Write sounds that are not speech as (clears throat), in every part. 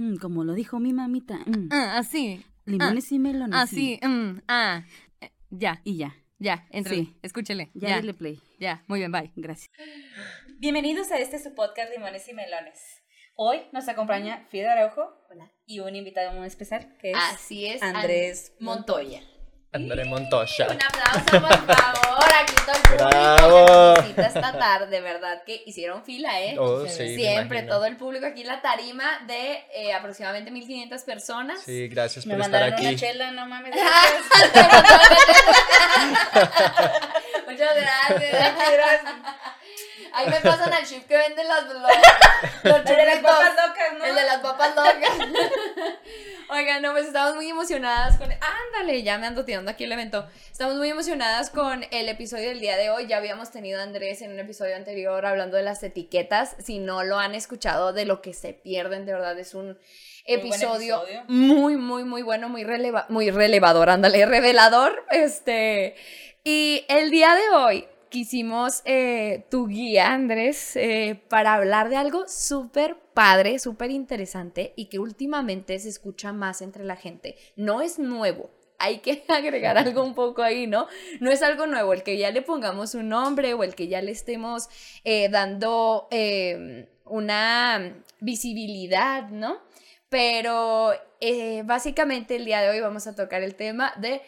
Mm, como lo dijo mi mamita. mm. Ah, así. Limones y melones. Así. sí. mm, ah. Eh, Ya, Y ya. ya, entre. Sí. Escúchele. Ya, Ya, dale play. ya. Muy bien, bye. Gracias. Bienvenidos a este su podcast Limones y Melones. Hoy nos acompaña Frida Araujo y un invitado muy especial que es Así es. Andrés An- Montoya. André Montoya. Un aplauso, por favor. Aquí todo el público Bravo. que nos visita esta tarde, ¿verdad? Que hicieron fila, ¿eh? Oh, sí, me Siempre, todo el público aquí en la tarima de eh, aproximadamente 1500 personas. Sí, gracias me por estar mandaron una aquí. chela, no mames. (laughs) (laughs) (laughs) Muchas gracias. Ahí me pasan al chip que venden los, los, los El de las papas locas, ¿no? El de las papas locas. Oigan, no, pues estamos muy emocionadas con... Ándale, ya me ando tirando aquí el evento. Estamos muy emocionadas con el episodio del día de hoy. Ya habíamos tenido a Andrés en un episodio anterior hablando de las etiquetas. Si no lo han escuchado, de lo que se pierden, de verdad, es un episodio episodio. muy, muy, muy bueno, muy, releva muy relevador, ándale, revelador. Este... Y el día de hoy quisimos eh, tu guía, Andrés, eh, para hablar de algo súper padre, súper interesante y que últimamente se escucha más entre la gente. No es nuevo. Hay que (laughs) agregar algo un poco ahí, ¿no? No es algo nuevo, el que ya le pongamos un nombre o el que ya le estemos eh, dando eh, una visibilidad, ¿no? Pero básicamente el día de hoy vamos a tocar el tema de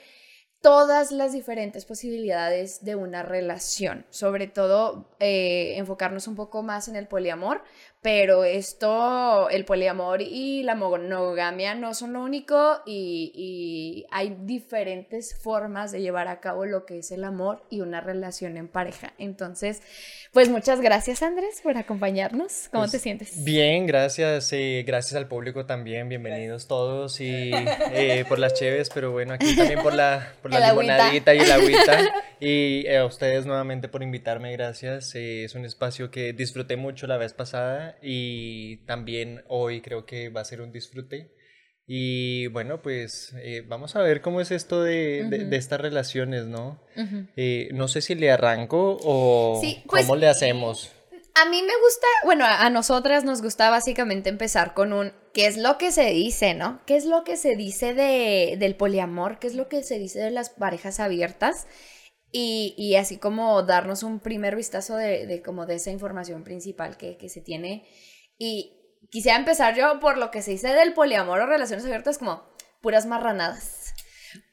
todas las diferentes posibilidades de una relación, sobre todo eh, enfocarnos un poco más en el poliamor, pero esto, el poliamor y la monogamia no son lo único y, y hay diferentes formas de llevar a cabo lo que es el amor y una relación en pareja. Entonces, pues muchas gracias Andrés por acompañarnos. ¿Cómo Pues, te sientes? Bien, gracias. eh, gracias al público también. Bienvenidos todos y eh, por las cheves, pero bueno, aquí también por la, por la limonadita y el agüita. Y eh, a ustedes nuevamente por invitarme, gracias. eh, es un espacio que disfruté mucho la vez pasada y también hoy creo que va a ser un disfrute. Y bueno, pues eh, vamos a ver cómo es esto de, de- Ujú. de estas relaciones, ¿no? Eh, no sé si le arranco o Sí, pues, cómo le hacemos. A mí me gusta, bueno, a a nosotras nos gusta básicamente empezar con un ¿qué es lo que se dice, no? ¿Qué es lo que se dice de, del poliamor? ¿Qué es lo que se dice de las parejas abiertas? Y, y así como darnos un primer vistazo de, de como de esa información principal que, que se tiene. Y quisiera empezar yo por lo que se dice del poliamor o relaciones abiertas como puras marranadas.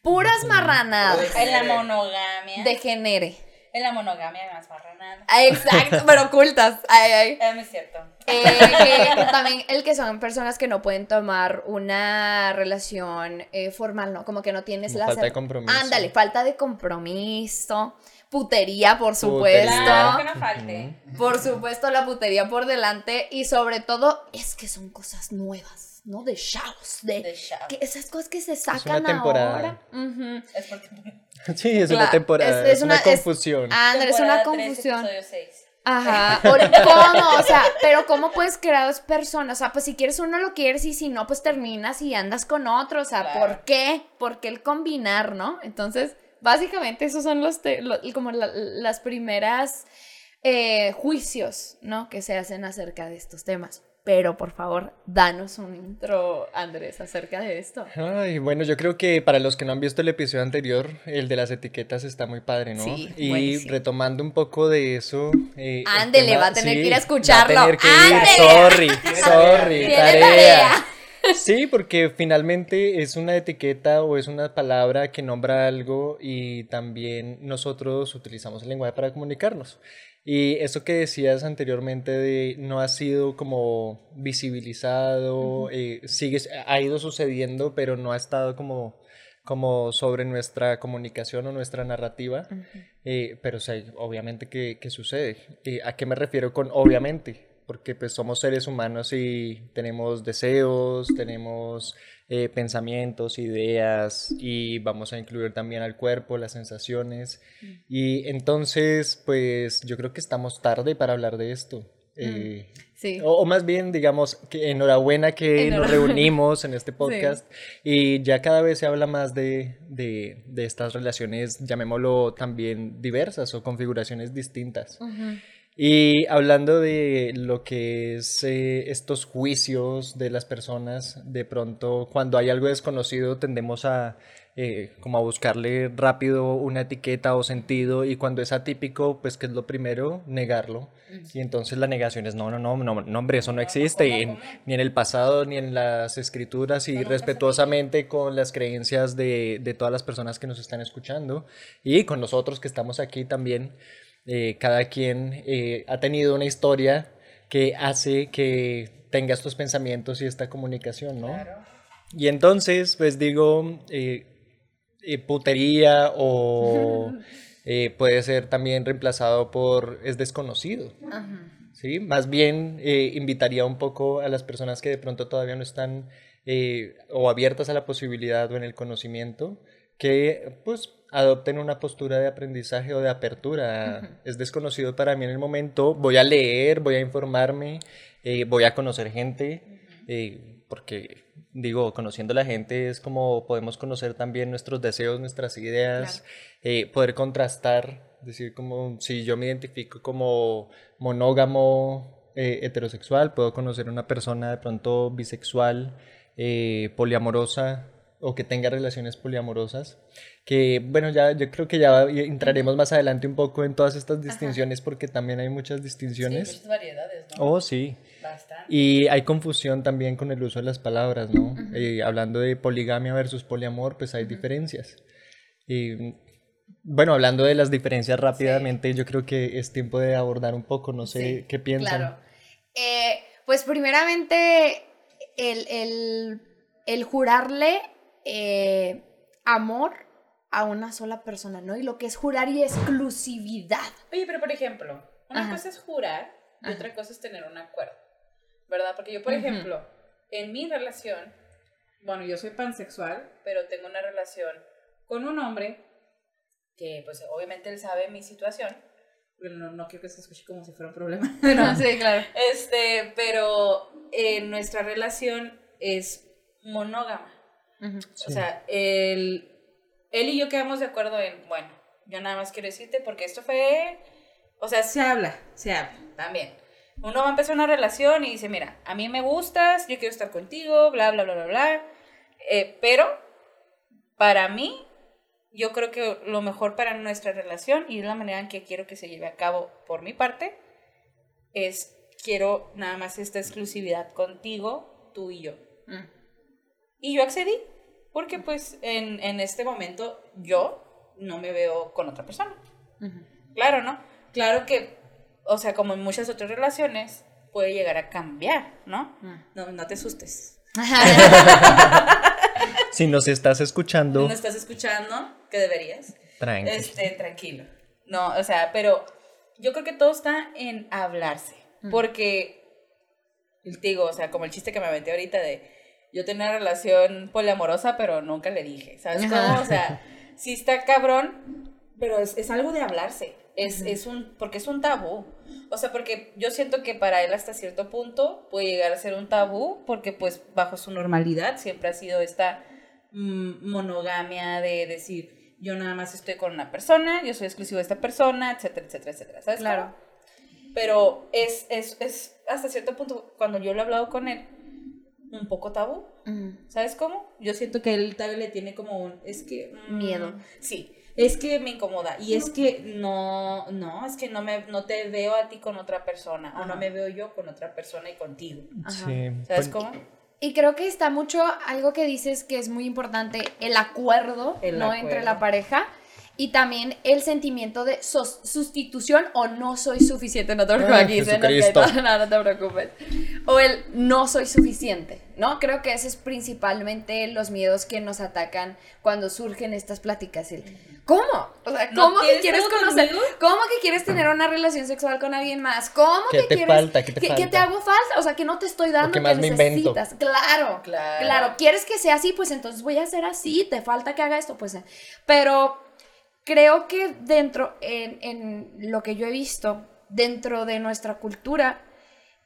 Puras marranadas. En la monogamia. Degenere. En la monogamia más marranada. Ah, Exacto, (laughs) pero ocultas. Ay, ay. Es muy cierto. Eh, que- (laughs) que también el que son personas que no pueden tomar una relación eh, formal, ¿no? Como que no tienes Como la... falta de compromiso. Ándale, falta de compromiso. Putería, por supuesto. Claro, que no falte. Por supuesto, la putería por delante. Y sobre todo, es que son cosas nuevas, ¿no? De chavos. De, De que esas cosas que se sacan temporada. ahora. Es porque. (laughs) Sí, es una temporada, es- es, es una, una- es- confusión. Ándale, es una confusión. Ajá. (laughs) ¿Cómo? (laughs) O sea, pero ¿cómo puedes crear dos personas? O sea, pues si quieres uno lo quieres y si no, pues terminas y andas con otro. O sea, Claro. ¿por qué? ¿Por qué el combinar, no? Entonces, básicamente esos son los, te- lo- como la- las primeras eh, juicios, ¿no? Que se hacen acerca de estos temas. Pero por favor, danos un intro, Andrés, acerca de esto. Ay, bueno, yo creo que para los que no han visto el episodio anterior, el de las etiquetas está muy padre, ¿no? Sí, y buenísimo. retomando un poco de eso. eh, el Ándele, tema- va a tener que ir a escucharlo. Va a tener que ir, sorry, (laughs) sorry, tarea. tarea. Sí, porque finalmente es una etiqueta o es una palabra que nombra algo y también nosotros utilizamos el lenguaje para comunicarnos. Y eso que decías anteriormente de no ha sido como visibilizado, eh, sigue, ha ido sucediendo, pero no ha estado como, como sobre nuestra comunicación o nuestra narrativa. Eh, pero sí, obviamente que, que sucede. Eh, ¿A qué me refiero con obviamente? Porque pues somos seres humanos y tenemos deseos, tenemos eh, pensamientos, ideas y vamos a incluir también al cuerpo, las sensaciones. Y entonces pues yo creo que estamos tarde para hablar de esto. Eh, Sí. o, o más bien, digamos, que enhorabuena que nos reunimos en este (laughs) podcast y ya cada vez se habla más de, de, de estas relaciones, llamémoslo también diversas o configuraciones distintas. Ujú. Y hablando de lo que es eh, estos juicios de las personas, de pronto cuando hay algo desconocido tendemos a eh, como a buscarle rápido una etiqueta o sentido y cuando es atípico, pues que es lo primero, negarlo. Y entonces la negación es no, no, no, no, no hombre, eso no existe ni en el pasado ni en las escrituras y respetuosamente con las creencias de, de todas las personas que nos están escuchando y con nosotros que estamos aquí también. Eh, cada quien eh, ha tenido una historia que hace que tenga estos pensamientos y esta comunicación, ¿no? Y entonces, pues digo, eh, putería o (laughs) puede ser también reemplazado por es desconocido. ¿sí? Más bien invitaría un poco a las personas que de pronto todavía no están o abiertas a la posibilidad o en el conocimiento, que pues adopten una postura de aprendizaje o de apertura. Es desconocido para mí en el momento. Voy a leer, voy a informarme, eh, voy a conocer gente, eh, porque digo, conociendo a la gente es como podemos conocer también nuestros deseos, nuestras ideas, eh, poder contrastar, decir como si yo me identifico como monógamo, heterosexual, puedo conocer a una persona de pronto bisexual, poliamorosa o que tenga relaciones poliamorosas que bueno, ya yo creo que ya entraremos más adelante un poco en todas estas distinciones porque también hay muchas distinciones. Sí, muchas variedades, ¿no? Oh, sí. Bastante. Y hay confusión también con el uso de las palabras, ¿no? Eh, hablando de poligamia versus poliamor, pues hay diferencias. Y bueno, hablando de las diferencias rápidamente, yo creo que es tiempo de abordar un poco, no sé qué piensan. Claro. Eh, pues primeramente, el, el, el jurarle eh, amor a una sola persona, ¿no? Y lo que es jurar y exclusividad. Oye, pero por ejemplo, una cosa es jurar y otra cosa es tener un acuerdo, ¿verdad? Porque yo, por ejemplo, en mi relación, bueno, yo soy pansexual, pero tengo una relación con un hombre que, pues, obviamente él sabe mi situación. No, no quiero que se escuche como si fuera un problema. (laughs) no, (laughs) sí, claro. Este, pero eh, nuestra relación es monógama. O sea, el, él y yo quedamos de acuerdo en, bueno, yo nada más quiero decirte porque esto fue, o sea, se habla, se habla también. Uno va a empezar una relación y dice, mira, a mí me gustas, yo quiero estar contigo, bla, bla, bla, bla, bla. Eh, pero para mí, yo creo que lo mejor para nuestra relación y la manera en que quiero que se lleve a cabo por mi parte es quiero nada más esta exclusividad contigo, tú y yo. Mm. Y yo accedí. Porque pues en, en este momento yo no me veo con otra persona. Claro, ¿no? Claro que, o sea, como en muchas otras relaciones, puede llegar a cambiar, ¿no? No, no te asustes. (laughs) si nos estás escuchando. Si nos estás escuchando, que deberías. Tranquilo. Este, tranquilo. No, o sea, pero yo creo que todo está en hablarse. Porque, te digo, o sea, como el chiste que me aventé ahorita de yo tenía una relación poliamorosa, pero nunca le dije, ¿sabes cómo? O sea, sí está cabrón, pero es, es algo de hablarse. Es, es, un, porque es un tabú. O sea, porque yo siento que para él hasta cierto punto puede llegar a ser un tabú, porque pues bajo su normalidad siempre ha sido esta mm, monogamia de decir, yo nada más estoy con una persona, yo soy exclusivo de esta persona, etcétera, etcétera, etcétera. ¿Sabes? Claro. Pero es, es, es hasta cierto punto, cuando yo lo he hablado con él, un poco tabú. ¿Sabes cómo? Yo siento que él tal vez le tiene como un, es que... Mm, Miedo. Sí, es que me incomoda. Y es que no, no, es que no, me, no te veo a ti con otra persona. O no me veo yo con otra persona y contigo. Sí. ¿Sabes cómo? Y creo que está mucho algo que dices que es muy importante, el acuerdo, ¿no? Entre la pareja y también el sentimiento de sustitución o no soy suficiente, no te preocupes, (laughs) no, no te preocupes, o el no soy suficiente, ¿no? Creo que ese es principalmente los miedos que nos atacan cuando surgen estas pláticas, el ¿cómo? O sea, ¿cómo que quieres conocer? ¿Cómo que quieres tener una relación sexual con alguien más? ¿Cómo que te quieres falta? ¿Qué te que, te hago falta? O sea, que no te estoy dando que más necesitas. Claro, claro, claro, ¿quieres que sea así? Pues entonces voy a hacer así, te falta que haga esto, pues pero creo que dentro, en, lo que yo he visto, dentro de nuestra cultura,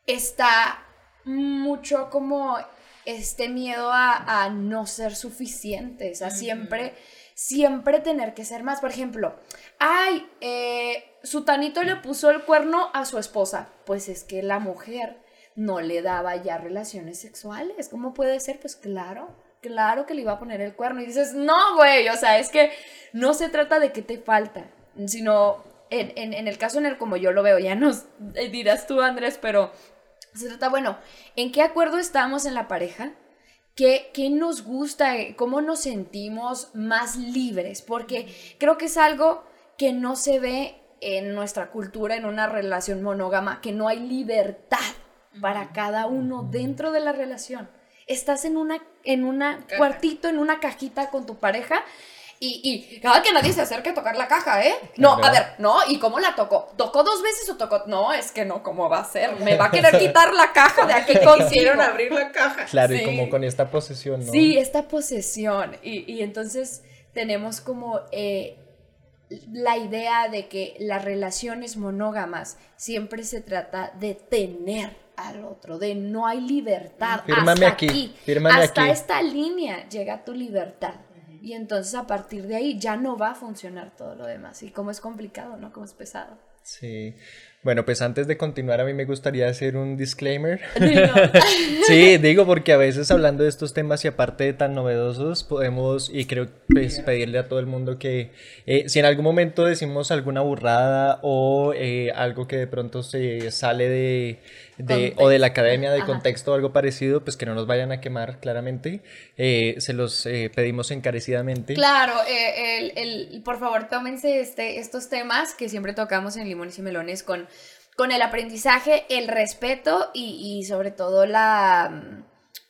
está mucho como este miedo a, no ser suficientes, a siempre siempre tener que ser más. Por ejemplo, ay, eh, Sutanito le puso el cuerno a su esposa. Pues es que la mujer no le daba ya relaciones sexuales. ¿Cómo puede ser? Pues claro, claro que le iba a poner el cuerno. Y dices, no, güey, o sea, es que no se trata de qué te falta, sino en, en, el caso en el como yo lo veo, ya nos dirás tú, Andrés, pero se trata, bueno, ¿en qué acuerdo estamos en la pareja? ¿Qué, ¿Qué, nos gusta? ¿Cómo nos sentimos más libres? Porque creo que es algo que no se ve en nuestra cultura, en una relación monógama, que no hay libertad para cada uno dentro de la relación. Estás en una en un cuartito, en una cajita con tu pareja y, y, cada que nadie se acerque a tocar la caja, ¿eh? No, a ver, no, ¿y cómo la tocó? ¿Tocó dos veces o tocó? No, es que no, ¿cómo va a ser? Me va a (laughs) querer quitar la caja de aquí (laughs) Quisieron abrir la caja. Claro, y como con esta posesión, ¿no? Sí, esta posesión. Y, y entonces tenemos como eh, la idea de que las relaciones monógamas siempre se trata de tener al otro, de no hay libertad. Fírmame hasta aquí, hasta esta línea llega tu libertad. Y entonces a partir de ahí ya no va a funcionar todo lo demás. Y como es complicado, ¿no? Como es pesado. Sí. Bueno, pues antes de continuar, a mí me gustaría hacer un disclaimer. (laughs) (laughs) sí, digo porque a veces hablando de estos temas y aparte de tan novedosos, podemos, y creo pues, pedirle a todo el mundo que eh, si en algún momento decimos alguna burrada o eh, algo que de pronto se sale de, de o de la academia, de contexto o algo parecido, pues que no nos vayan a quemar claramente. Eh, se los pedimos encarecidamente. Claro, el, el, por favor tómense este, estos temas que siempre tocamos en Limones y Melones con con el aprendizaje, el respeto y, y sobre todo la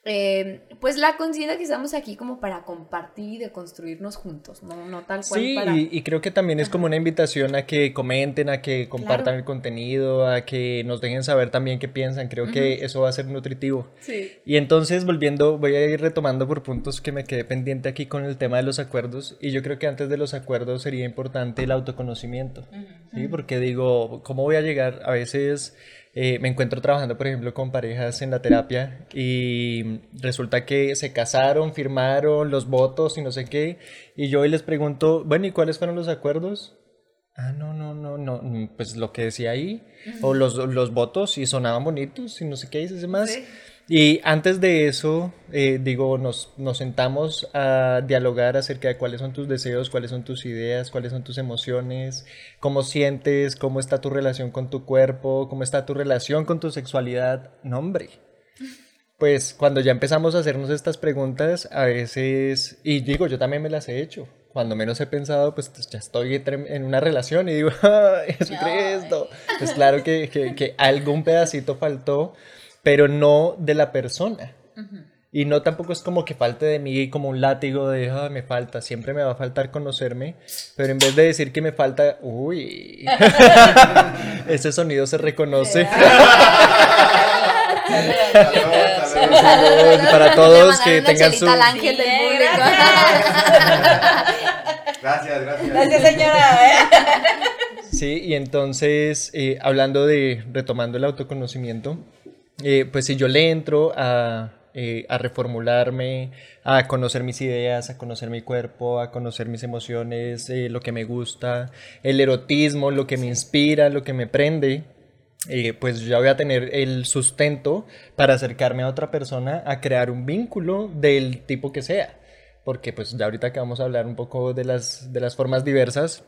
eh, pues la conciencia que estamos aquí como para compartir y de construirnos juntos, no, no tal cual. Sí, y, creo que también es como una invitación a que comenten, a que compartan el contenido, a que nos dejen saber también qué piensan. Creo que eso va a ser nutritivo. Sí. Y entonces, volviendo, voy a ir retomando por puntos que me quedé pendiente aquí con el tema de los acuerdos. Y yo creo que antes de los acuerdos sería importante el autoconocimiento. ¿sí? Porque digo, ¿cómo voy a llegar? A veces eh, me encuentro trabajando, por ejemplo, con parejas en la terapia y resulta que se casaron, firmaron los votos y no sé qué. Y yo hoy les pregunto, bueno, ¿y cuáles fueron los acuerdos? Ah, no, no, no, no, pues lo que decía ahí, o los, los votos y sonaban bonitos y no sé qué dices más. Y antes de eso, eh, digo, nos, nos sentamos a dialogar acerca de cuáles son tus deseos, cuáles son tus ideas, cuáles son tus emociones, cómo sientes, cómo está tu relación con tu cuerpo, cómo está tu relación con tu sexualidad. No, hombre. Pues cuando ya empezamos a hacernos estas preguntas, a veces, y digo, yo también me las he hecho. Cuando menos he pensado, pues, ya estoy en una relación y digo, (laughs) ¡ay, Jesucristo! Pues claro que, que, que algún pedacito faltó pero no de la persona. Y no tampoco es como que falte de mí como un látigo de, ah, me falta, siempre me va a faltar conocerme, pero en vez de decir que me falta, uy, (laughs) ese sonido se reconoce. (laughs) Para todos que tengan su... ángel del público. (laughs) Gracias, gracias. Gracias, señora. ¿eh? Sí, y entonces, eh, hablando de, retomando el autoconocimiento, eh, pues si yo le entro eh, a, reformularme, a conocer mis ideas, a conocer mi cuerpo, a conocer mis emociones, eh, lo que me gusta, el erotismo, lo que me inspira, lo que me prende, pues ya voy a tener el sustento para acercarme a otra persona a crear un vínculo del tipo que sea. Porque pues ya ahorita que vamos a hablar un poco de las, de las formas diversas,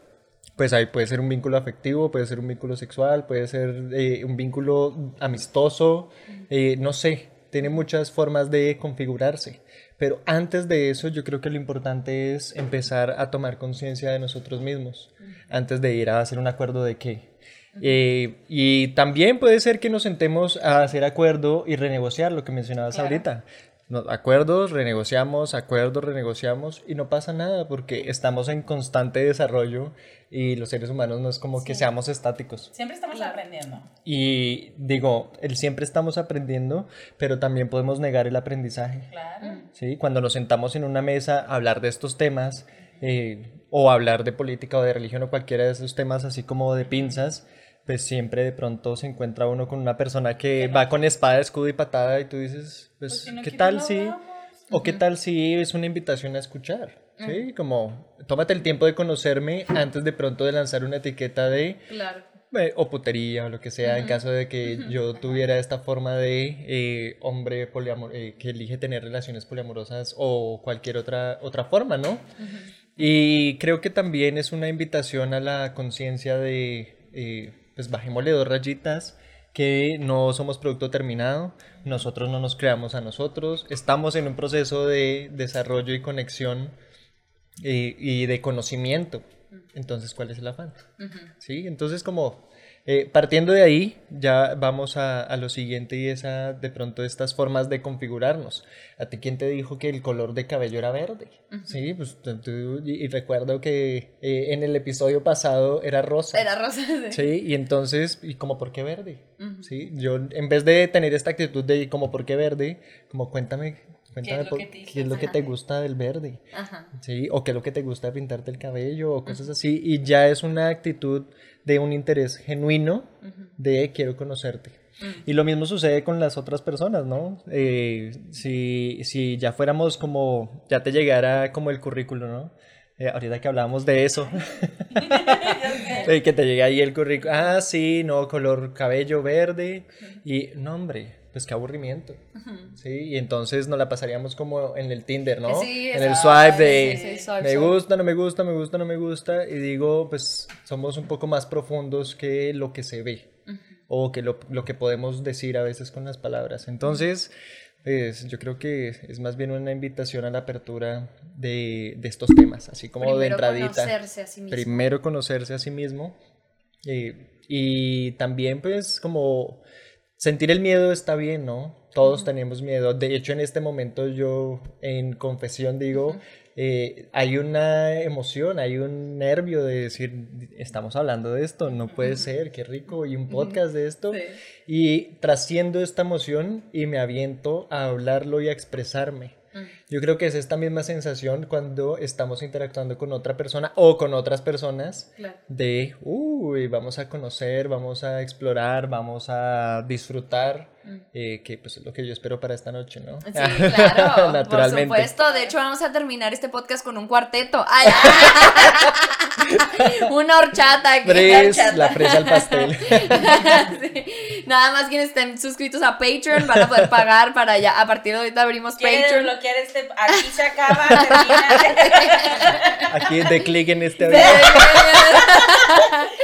pues ahí puede ser un vínculo afectivo, puede ser un vínculo sexual, puede ser eh, un vínculo amistoso, eh, no sé, tiene muchas formas de configurarse. Pero antes de eso yo creo que lo importante es empezar a tomar conciencia de nosotros mismos, antes de ir a hacer un acuerdo de qué. Eh, y también puede ser que nos sentemos a hacer acuerdo y renegociar lo que mencionabas ahorita acuerdos, renegociamos, acuerdos, renegociamos y no pasa nada porque estamos en constante desarrollo y los seres humanos no es como que seamos estáticos. Siempre estamos aprendiendo. Y digo, el siempre estamos aprendiendo, pero también podemos negar el aprendizaje. Claro. ¿sí? Cuando nos sentamos en una mesa a hablar de estos temas eh, o hablar de política o de religión o cualquiera de esos temas así como de pinzas, pues siempre de pronto se encuentra uno con una persona que va con espada, escudo y patada y tú dices, pues, ¿qué tal si... O qué tal si es una invitación a escuchar. ¿sí? Como, tómate el tiempo de conocerme antes de pronto de lanzar una etiqueta de Claro. eh, o putería o lo que sea, en caso de que yo tuviera esta forma de eh, hombre poliamor eh, que elige tener relaciones poliamorosas o cualquier otra, otra forma, ¿no? Y creo que también es una invitación a la conciencia de, eh, pues bajémosle dos rayitas, que no somos producto terminado, nosotros no nos creamos a nosotros, estamos en un proceso de desarrollo y conexión eh, y de conocimiento. Entonces, ¿cuál es el afán? ¿Sí? Entonces, como eh, partiendo de ahí, ya vamos a, a lo siguiente y es a, de pronto estas formas de configurarnos. ¿A ti quién te dijo que el color de cabello era verde? Sí, pues tú- y, y recuerdo que eh, en el episodio pasado era rosa. Era rosa. (laughs) sí. Sí, y entonces, ¿y como por qué verde? Sí, yo en vez de tener esta actitud de como por qué verde, como cuéntame, cuéntame lo por- que te hizo? qué es lo que te gusta del verde. Ajá. Sí, o qué es lo que te gusta de pintarte el cabello o cosas así. Y ya es una actitud de un interés genuino de quiero conocerte. Y lo mismo sucede con las otras personas, ¿no? Eh, si, si ya fuéramos como, ya te llegara como el currículo, ¿no? Eh, ahorita que hablábamos de eso, (laughs) eh, que te llegue ahí el currículo, ah, sí, no, color cabello verde, y no, hombre, pues qué aburrimiento, ¿sí? Y entonces nos la pasaríamos como en el Tinder, ¿no? Sí, en el swipe de sí, sí, swipe, me gusta, no me gusta, me gusta, no me gusta, y digo, pues somos un poco más profundos que lo que se ve, o que lo, lo que podemos decir a veces con las palabras. Entonces, pues yo creo que es más bien una invitación a la apertura de, de estos temas, así como de Primero entradita. conocerse a sí mismo. Primero conocerse a sí mismo. eh, y también pues como sentir el miedo está bien, ¿no? Todos tenemos miedo. De hecho, en este momento yo en confesión digo, eh, hay una emoción, hay un nervio de decir, estamos hablando de esto, no puede ser, qué rico, y un podcast de esto. Sí. Y trasciendo esta emoción y me aviento a hablarlo y a expresarme. Yo creo que es esta misma sensación cuando estamos interactuando con otra persona o con otras personas Claro. de, uy, vamos a conocer, vamos a explorar, vamos a disfrutar, eh, que pues es lo que yo espero para esta noche, ¿no? Sí, (laughs) claro, Naturalmente. por supuesto. De hecho, vamos a terminar este podcast con un cuarteto. (laughs) Ay, (laughs) una horchata. aquí. Fres, horchata. la fresa al pastel. (laughs) Sí. Nada más quienes estén suscritos a Patreon van a poder pagar para ya. A partir de ahorita abrimos ¿Quieres Patreon. desbloquear este? Aquí se acaba, (laughs) termina. Aquí de clic en este avión.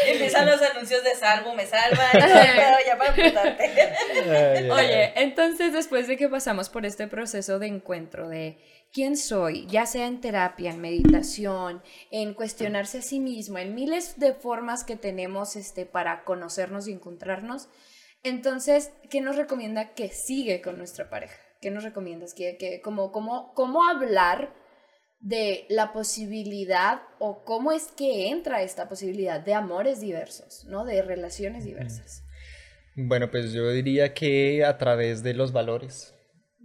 Empiezan los anuncios de salvo, me salva, pedo ya para apuntarte. Oye, entonces después de que pasamos por este proceso de encuentro de quién soy, ya sea en terapia, en meditación, en cuestionarse a sí mismo, en miles de formas que tenemos este, para conocernos y encontrarnos, entonces, ¿qué nos recomienda que sigue con nuestra pareja? ¿Qué nos recomiendas? ¿Qué, qué- cómo, cómo, ¿Cómo hablar de la posibilidad o cómo es que entra esta posibilidad de amores diversos, ¿no? De relaciones diversas. Bueno, pues yo diría que a través de los valores.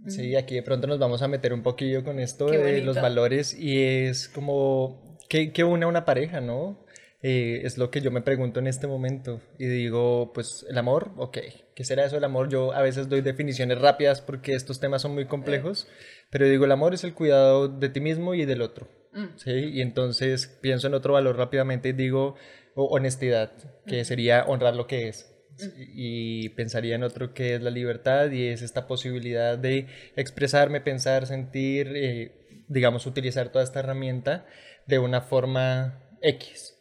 Sí, aquí de pronto nos vamos a meter un poquillo con esto de los valores y es como, ¿qué, qué une a una pareja, no? Eh, es lo que yo me pregunto en este momento y digo, pues el amor, ok, ¿qué será eso del amor? Yo a veces doy definiciones rápidas porque estos temas son muy complejos, pero digo, el amor es el cuidado de ti mismo y del otro. ¿sí? Y entonces pienso en otro valor rápidamente y digo honestidad, que sería honrar lo que es. Y pensaría en otro que es la libertad y es esta posibilidad de expresarme, pensar, sentir, eh, digamos, utilizar toda esta herramienta de una forma X.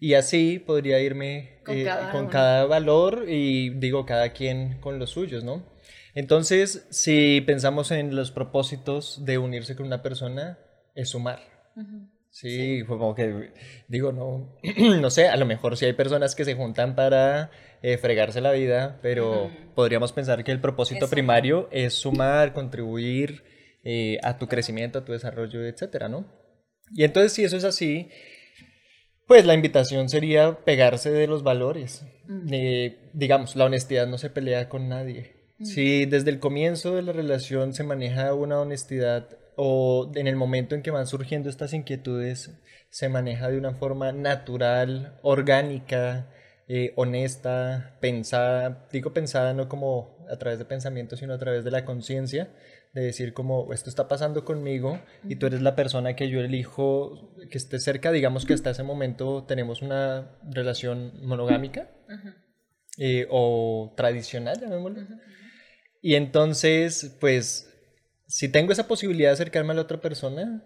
Y así podría irme Con eh, cada con uno. cada valor y digo, cada quien con los suyos, ¿no? Entonces, si pensamos en los propósitos de unirse con una persona, es sumar. Sí, fue como que digo, no, (clears throat) no sé, a lo mejor sí hay personas que se juntan para eh, fregarse la vida, pero podríamos pensar que el propósito Eso. primario es sumar, contribuir eh, a tu crecimiento, a tu desarrollo, etcétera, ¿no? Y entonces, si eso es así, pues la invitación sería pegarse de los valores. Eh, digamos, la honestidad no se pelea con nadie. Si desde el comienzo de la relación se maneja una honestidad o en el momento en que van surgiendo estas inquietudes se maneja de una forma natural, orgánica, eh, honesta, pensada, digo pensada no como a través de pensamiento, sino a través de la conciencia, de decir como esto está pasando conmigo y tú eres la persona que yo elijo que esté cerca, digamos que hasta ese momento tenemos una relación monogámica eh, o tradicional, llamémoslo. Y entonces, pues, si tengo esa posibilidad de acercarme a la otra persona,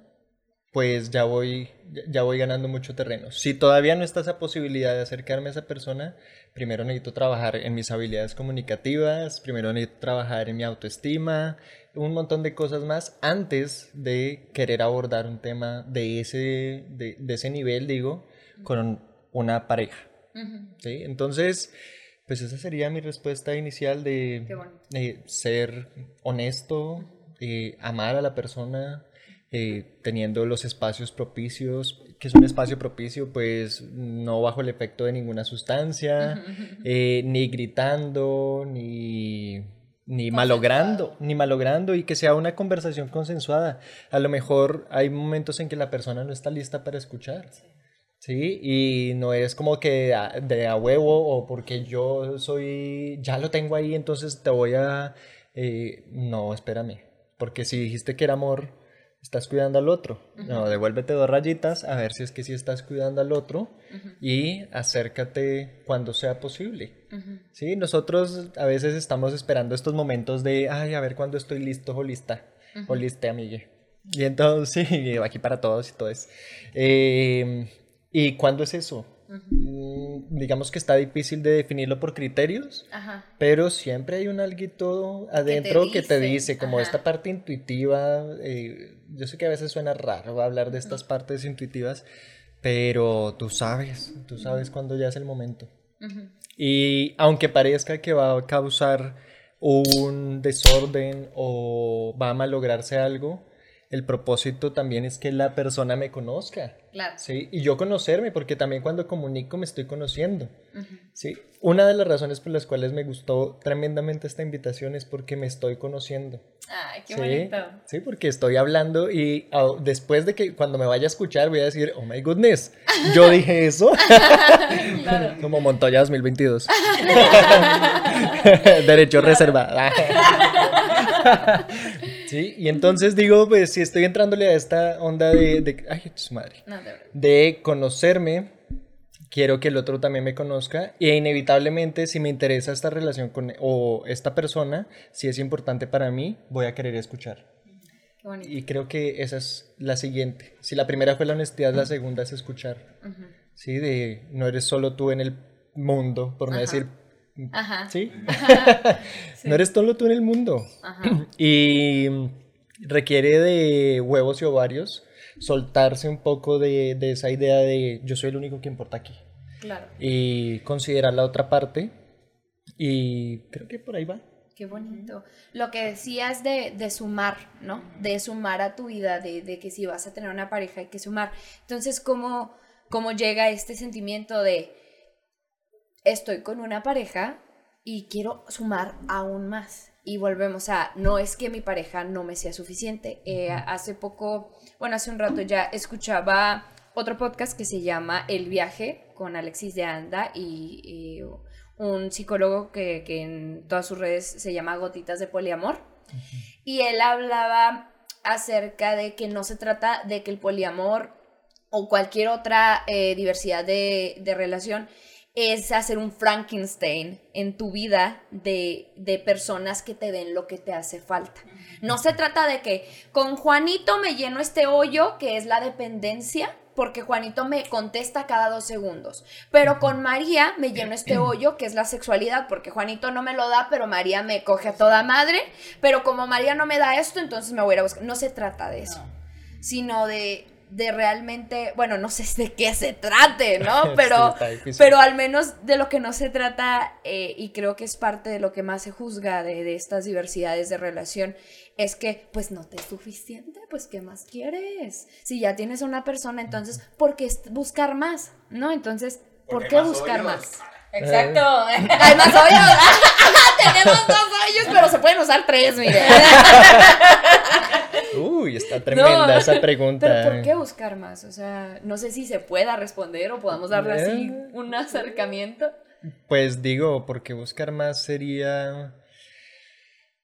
pues ya voy, ya voy ganando mucho terreno. Si todavía no está esa posibilidad de acercarme a esa persona, primero necesito trabajar en mis habilidades comunicativas, primero necesito trabajar en mi autoestima, un montón de cosas más antes de querer abordar un tema de ese, de, ese nivel, digo, con una pareja. ¿sí? Entonces, pues esa sería mi respuesta inicial de, ser honesto, eh, amar a la persona, eh, teniendo los espacios propicios, que es un espacio propicio, pues no bajo el efecto de ninguna sustancia, eh, ni gritando, ni, ni malogrando, ni malogrando, y que sea una conversación consensuada. A lo mejor hay momentos en que la persona no está lista para escuchar. Sí. y no es como que de a huevo o porque yo soy, ya lo tengo ahí, entonces te voy a... Eh, no, espérame, porque si dijiste que era amor, estás cuidando al otro. No, devuélvete dos rayitas a ver si es que sí estás cuidando al otro y acércate cuando sea posible. Sí, nosotros a veces estamos esperando estos momentos de, ay, a ver cuándo estoy listo o lista, o liste, amigue. Y entonces, (laughs) sí, aquí para todos y todo es. Eh, ¿Y cuándo es eso? Mm, digamos que está difícil de definirlo por criterios, pero siempre hay un alguito adentro que te dice, como esta parte intuitiva, eh, yo sé que a veces suena raro hablar de estas partes intuitivas, pero tú sabes, tú sabes cuándo ya es el momento. Y aunque parezca que va a causar un desorden o va a malograrse algo, el propósito también es que la persona me conozca. Claro. ¿sí? Y yo conocerme, porque también cuando comunico me estoy conociendo. ¿sí? Una de las razones por las cuales me gustó tremendamente esta invitación es porque me estoy conociendo. Ay, qué bonito. Sí, porque estoy hablando y oh, después de que cuando me vaya a escuchar voy a decir, oh my goodness, yo dije eso. (laughs) (laughs) Como Montoya 2022. Derecho reservado. Sí, y entonces digo, pues si estoy entrándole a esta onda de, de ay, su madre, de, conocerme, quiero que el otro también me conozca y inevitablemente si me interesa esta relación con o esta persona, si es importante para mí, voy a querer escuchar. Y creo que esa es la siguiente. Si la primera fue la honestidad, la segunda es escuchar. Sí, de no eres solo tú en el mundo, por no decir Ajá. ¿Sí? (laughs) no eres solo tú en el mundo. Ajá. (clears throat) Y requiere de huevos y ovarios soltarse un poco de, de, esa idea de yo soy el único que importa aquí. Claro. Y considerar la otra parte. Y creo que por ahí va. Qué bonito. Lo que decías de, de sumar, ¿no? De sumar a tu vida, de, de, que si vas a tener una pareja hay que sumar. Entonces, ¿cómo, cómo llega este sentimiento de estoy con una pareja y quiero sumar aún más. Y volvemos a, no es que mi pareja no me sea suficiente. Eh, hace poco, bueno, hace un rato ya escuchaba otro podcast que se llama El viaje con Alexis de Anda y, un psicólogo que, en todas sus redes se llama Gotitas de Poliamor. Y él hablaba acerca de que no se trata de que el poliamor o cualquier otra eh, diversidad de, de relación es hacer un Frankenstein en tu vida de, de, personas que te den lo que te hace falta. No se trata de que con Juanito me lleno este hoyo, que es la dependencia, porque Juanito me contesta cada dos segundos. Pero con María me lleno este (clears throat) hoyo, que es la sexualidad, porque Juanito no me lo da, pero María me coge a toda madre. Pero como María no me da esto, entonces me voy a ir a buscar. No se trata de eso, sino de de realmente, bueno, no sé (laughs) de qué se trate, ¿no? (laughs) Pero, pero al menos de lo que no se trata, eh, y creo que es parte de lo que más se juzga de, de, estas diversidades de relación, es que pues no te es suficiente, pues ¿qué más quieres? Si ya tienes una persona, entonces, ¿por qué buscar más? ¿No? Entonces, ¿por qué buscar más? Exacto. (laughs) Hay más hoyos. Tenemos dos hoyos, pero se pueden usar tres, mire. Uy, está tremenda esa (laughs) pregunta. Pero ¿por qué buscar más? O sea, no sé si se pueda responder o podamos darle así eh. un acercamiento. Pues digo, porque buscar más sería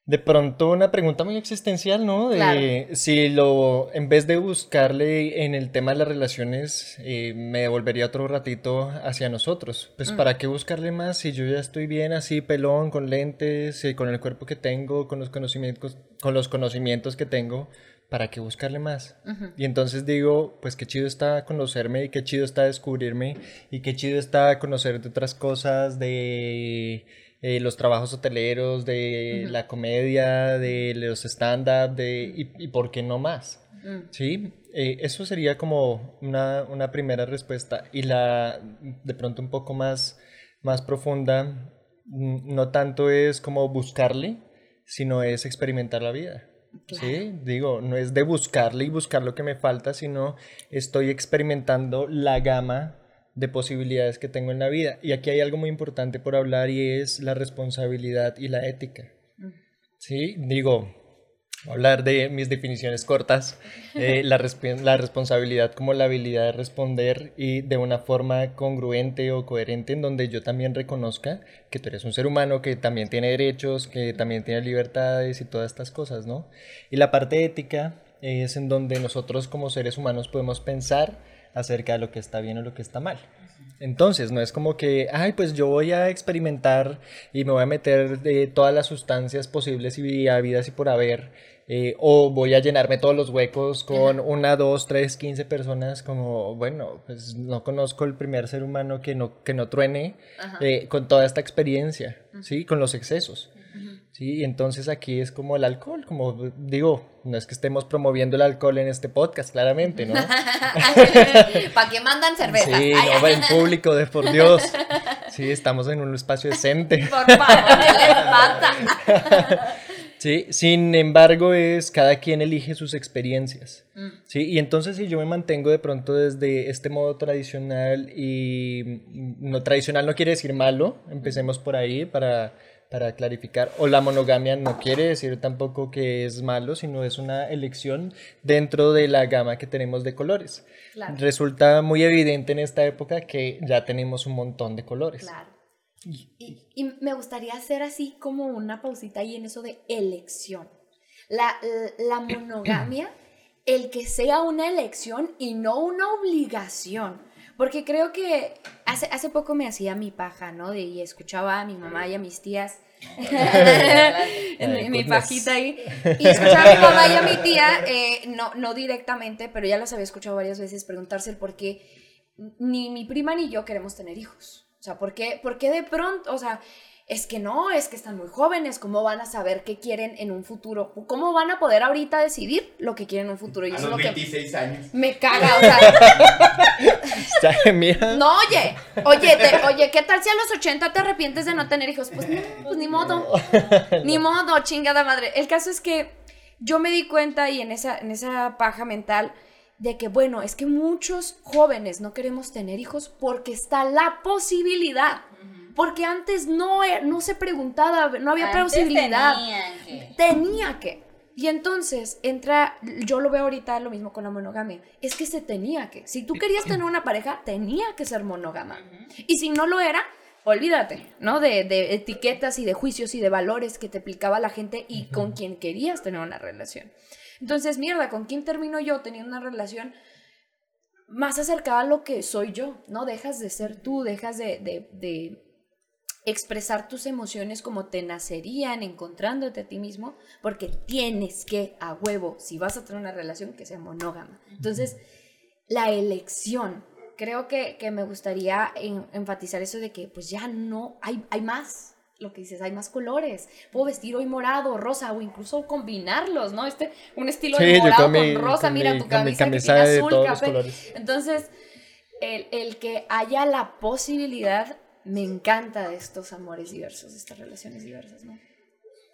De pronto una pregunta muy existencial, ¿no? De si lo, en vez de buscarle en el tema de las relaciones, eh, me devolvería otro ratito hacia nosotros. Pues, ¿para qué buscarle más si yo ya estoy bien así, pelón, con lentes, eh, con el cuerpo que tengo, con los conocimientos, con los conocimientos que tengo? ¿Para qué buscarle más? Y entonces digo, pues qué chido está conocerme y qué chido está descubrirme y qué chido está conocer de otras cosas, de eh, los trabajos hoteleros, de la comedia, de los stand-up, de, y, por qué no más. Mm. ¿Sí? Eh, eso sería como una, una, primera respuesta. Y la, de pronto un poco más, más profunda, mm, no tanto es como buscarle, sino es experimentar la vida. Sí, digo, no es de buscarle y buscar lo que me falta, sino estoy experimentando la gama de posibilidades que tengo en la vida. Y aquí hay algo muy importante por hablar y es la responsabilidad y la ética. Sí, digo, hablar de mis definiciones cortas, eh, (laughs) la, la, responsabilidad como la habilidad de responder y de una forma congruente o coherente en donde yo también reconozca que tú eres un ser humano que también tiene derechos, que también tiene libertades y todas estas cosas, ¿no? Y la parte ética es en donde nosotros como seres humanos podemos pensar acerca de lo que está bien o lo que está mal. Entonces, no es como que, ay, pues yo voy a experimentar y me voy a meter de todas las sustancias posibles y habidas y por haber, eh, o voy a llenarme todos los huecos con una, dos, tres, quince personas, como, bueno, pues no conozco el primer ser humano que no, que no truene eh, con toda esta experiencia, ¿sí? Con los excesos. Sí, y entonces aquí es como el alcohol, como digo, no es que estemos promoviendo el alcohol en este podcast, claramente, ¿no? (laughs) ¿Para qué mandan cerveza? Sí, no va en público, de por Dios. (laughs) Sí, estamos en un espacio decente. Por favor, (laughs) Sí, sin embargo, es cada quien elige sus experiencias. Mm. Sí, y entonces si yo me mantengo de pronto desde este modo tradicional y no tradicional no quiere decir malo, empecemos por ahí para para clarificar. O la monogamia no quiere decir tampoco que es malo, sino es una elección dentro de la gama que tenemos de colores. Resulta muy evidente en esta época que ya tenemos un montón de colores. Claro. Y, y, me gustaría hacer así como una pausita ahí en eso de elección. La, la monogamia, el que sea una elección y no una obligación. Porque creo que hace, hace poco me hacía mi paja, ¿no? De, y escuchaba a mi mamá y a mis tías en (laughs) (laughs) mi, pajita ahí. Y escuchaba a mi mamá y a mi tía, eh, no, no directamente, pero ya las había escuchado varias veces preguntarse el por qué ni mi prima ni yo queremos tener hijos. O sea, ¿por qué, por qué de pronto? O sea, es que no, es que están muy jóvenes, ¿cómo van a saber qué quieren en un futuro? ¿Cómo van a poder ahorita decidir lo que quieren en un futuro? Y a los 26 años. Me caga, o sea. (laughs) no, oye, oye, oye, ¿qué tal si a los 80 te arrepientes de no tener hijos? Pues no, pues ni modo. (laughs) Ni modo, chingada madre. El caso es que yo me di cuenta y en esa, en esa paja mental de que, bueno, es que muchos jóvenes no queremos tener hijos porque está la posibilidad porque antes no, e, no se preguntaba, no había posibilidad. Que. Tenía que. Y entonces entra, yo lo veo ahorita lo mismo con la monogamia, es que se tenía que. Si tú querías tener una pareja, tenía que ser monógama. Y si no lo era, olvídate, ¿no? De, de, etiquetas y de juicios y de valores que te aplicaba la gente y con quien querías tener una relación. Entonces, mierda, ¿con quién termino yo teniendo una relación? más acercada a lo que soy yo, ¿no? Dejas de ser tú, dejas de, de expresar tus emociones como te nacerían encontrándote a ti mismo, porque tienes que, a huevo, si vas a tener una relación, que sea monógama. Entonces, la elección, creo que, me gustaría enfatizar eso de que pues ya no, hay, hay más, lo que dices, hay más colores. Puedo vestir hoy morado, rosa o incluso combinarlos, ¿no? Este, un estilo de morado con, rosa, mira tu camisa, que tiene azul, café. Entonces, el, el, que haya la posibilidad me encanta de estos amores diversos, estas relaciones diversas, ¿no?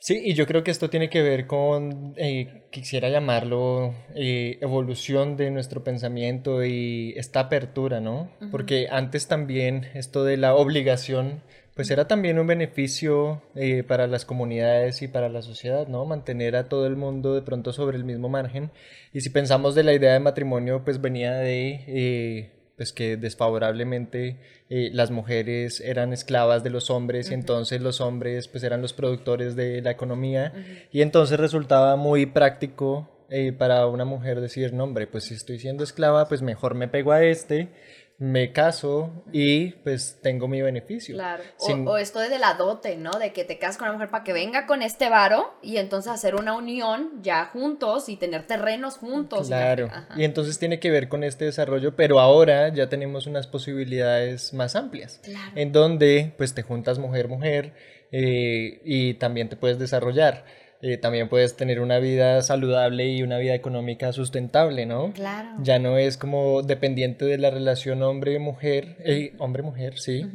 Sí, y yo creo que esto tiene que ver con, eh, quisiera llamarlo, eh, evolución de nuestro pensamiento y esta apertura, ¿no? Porque antes también esto de la obligación, pues era también un beneficio eh, para las comunidades y para la sociedad, ¿no? Mantener a todo el mundo de pronto sobre el mismo margen. Y si pensamos de la idea de matrimonio, pues venía de pues que desfavorablemente eh, las mujeres eran esclavas de los hombres y entonces los hombres pues eran los productores de la economía. Y entonces resultaba muy práctico eh, para una mujer decir, no hombre, pues si estoy siendo esclava, pues mejor me pego a este me caso y pues tengo mi beneficio. Claro. O, esto de la dote, ¿no? De que te casas con una mujer para que venga con este varo y entonces hacer una unión ya juntos y tener terrenos juntos. Claro. Y, entonces tiene que ver con este desarrollo, pero ahora ya tenemos unas posibilidades más amplias. Claro. En donde pues te juntas mujer-mujer eh, y también te puedes desarrollar. Eh, también puedes tener una vida saludable y una vida económica sustentable, ¿no? Claro. Ya no es como dependiente de la relación hombre-mujer, eh, hombre-mujer, sí.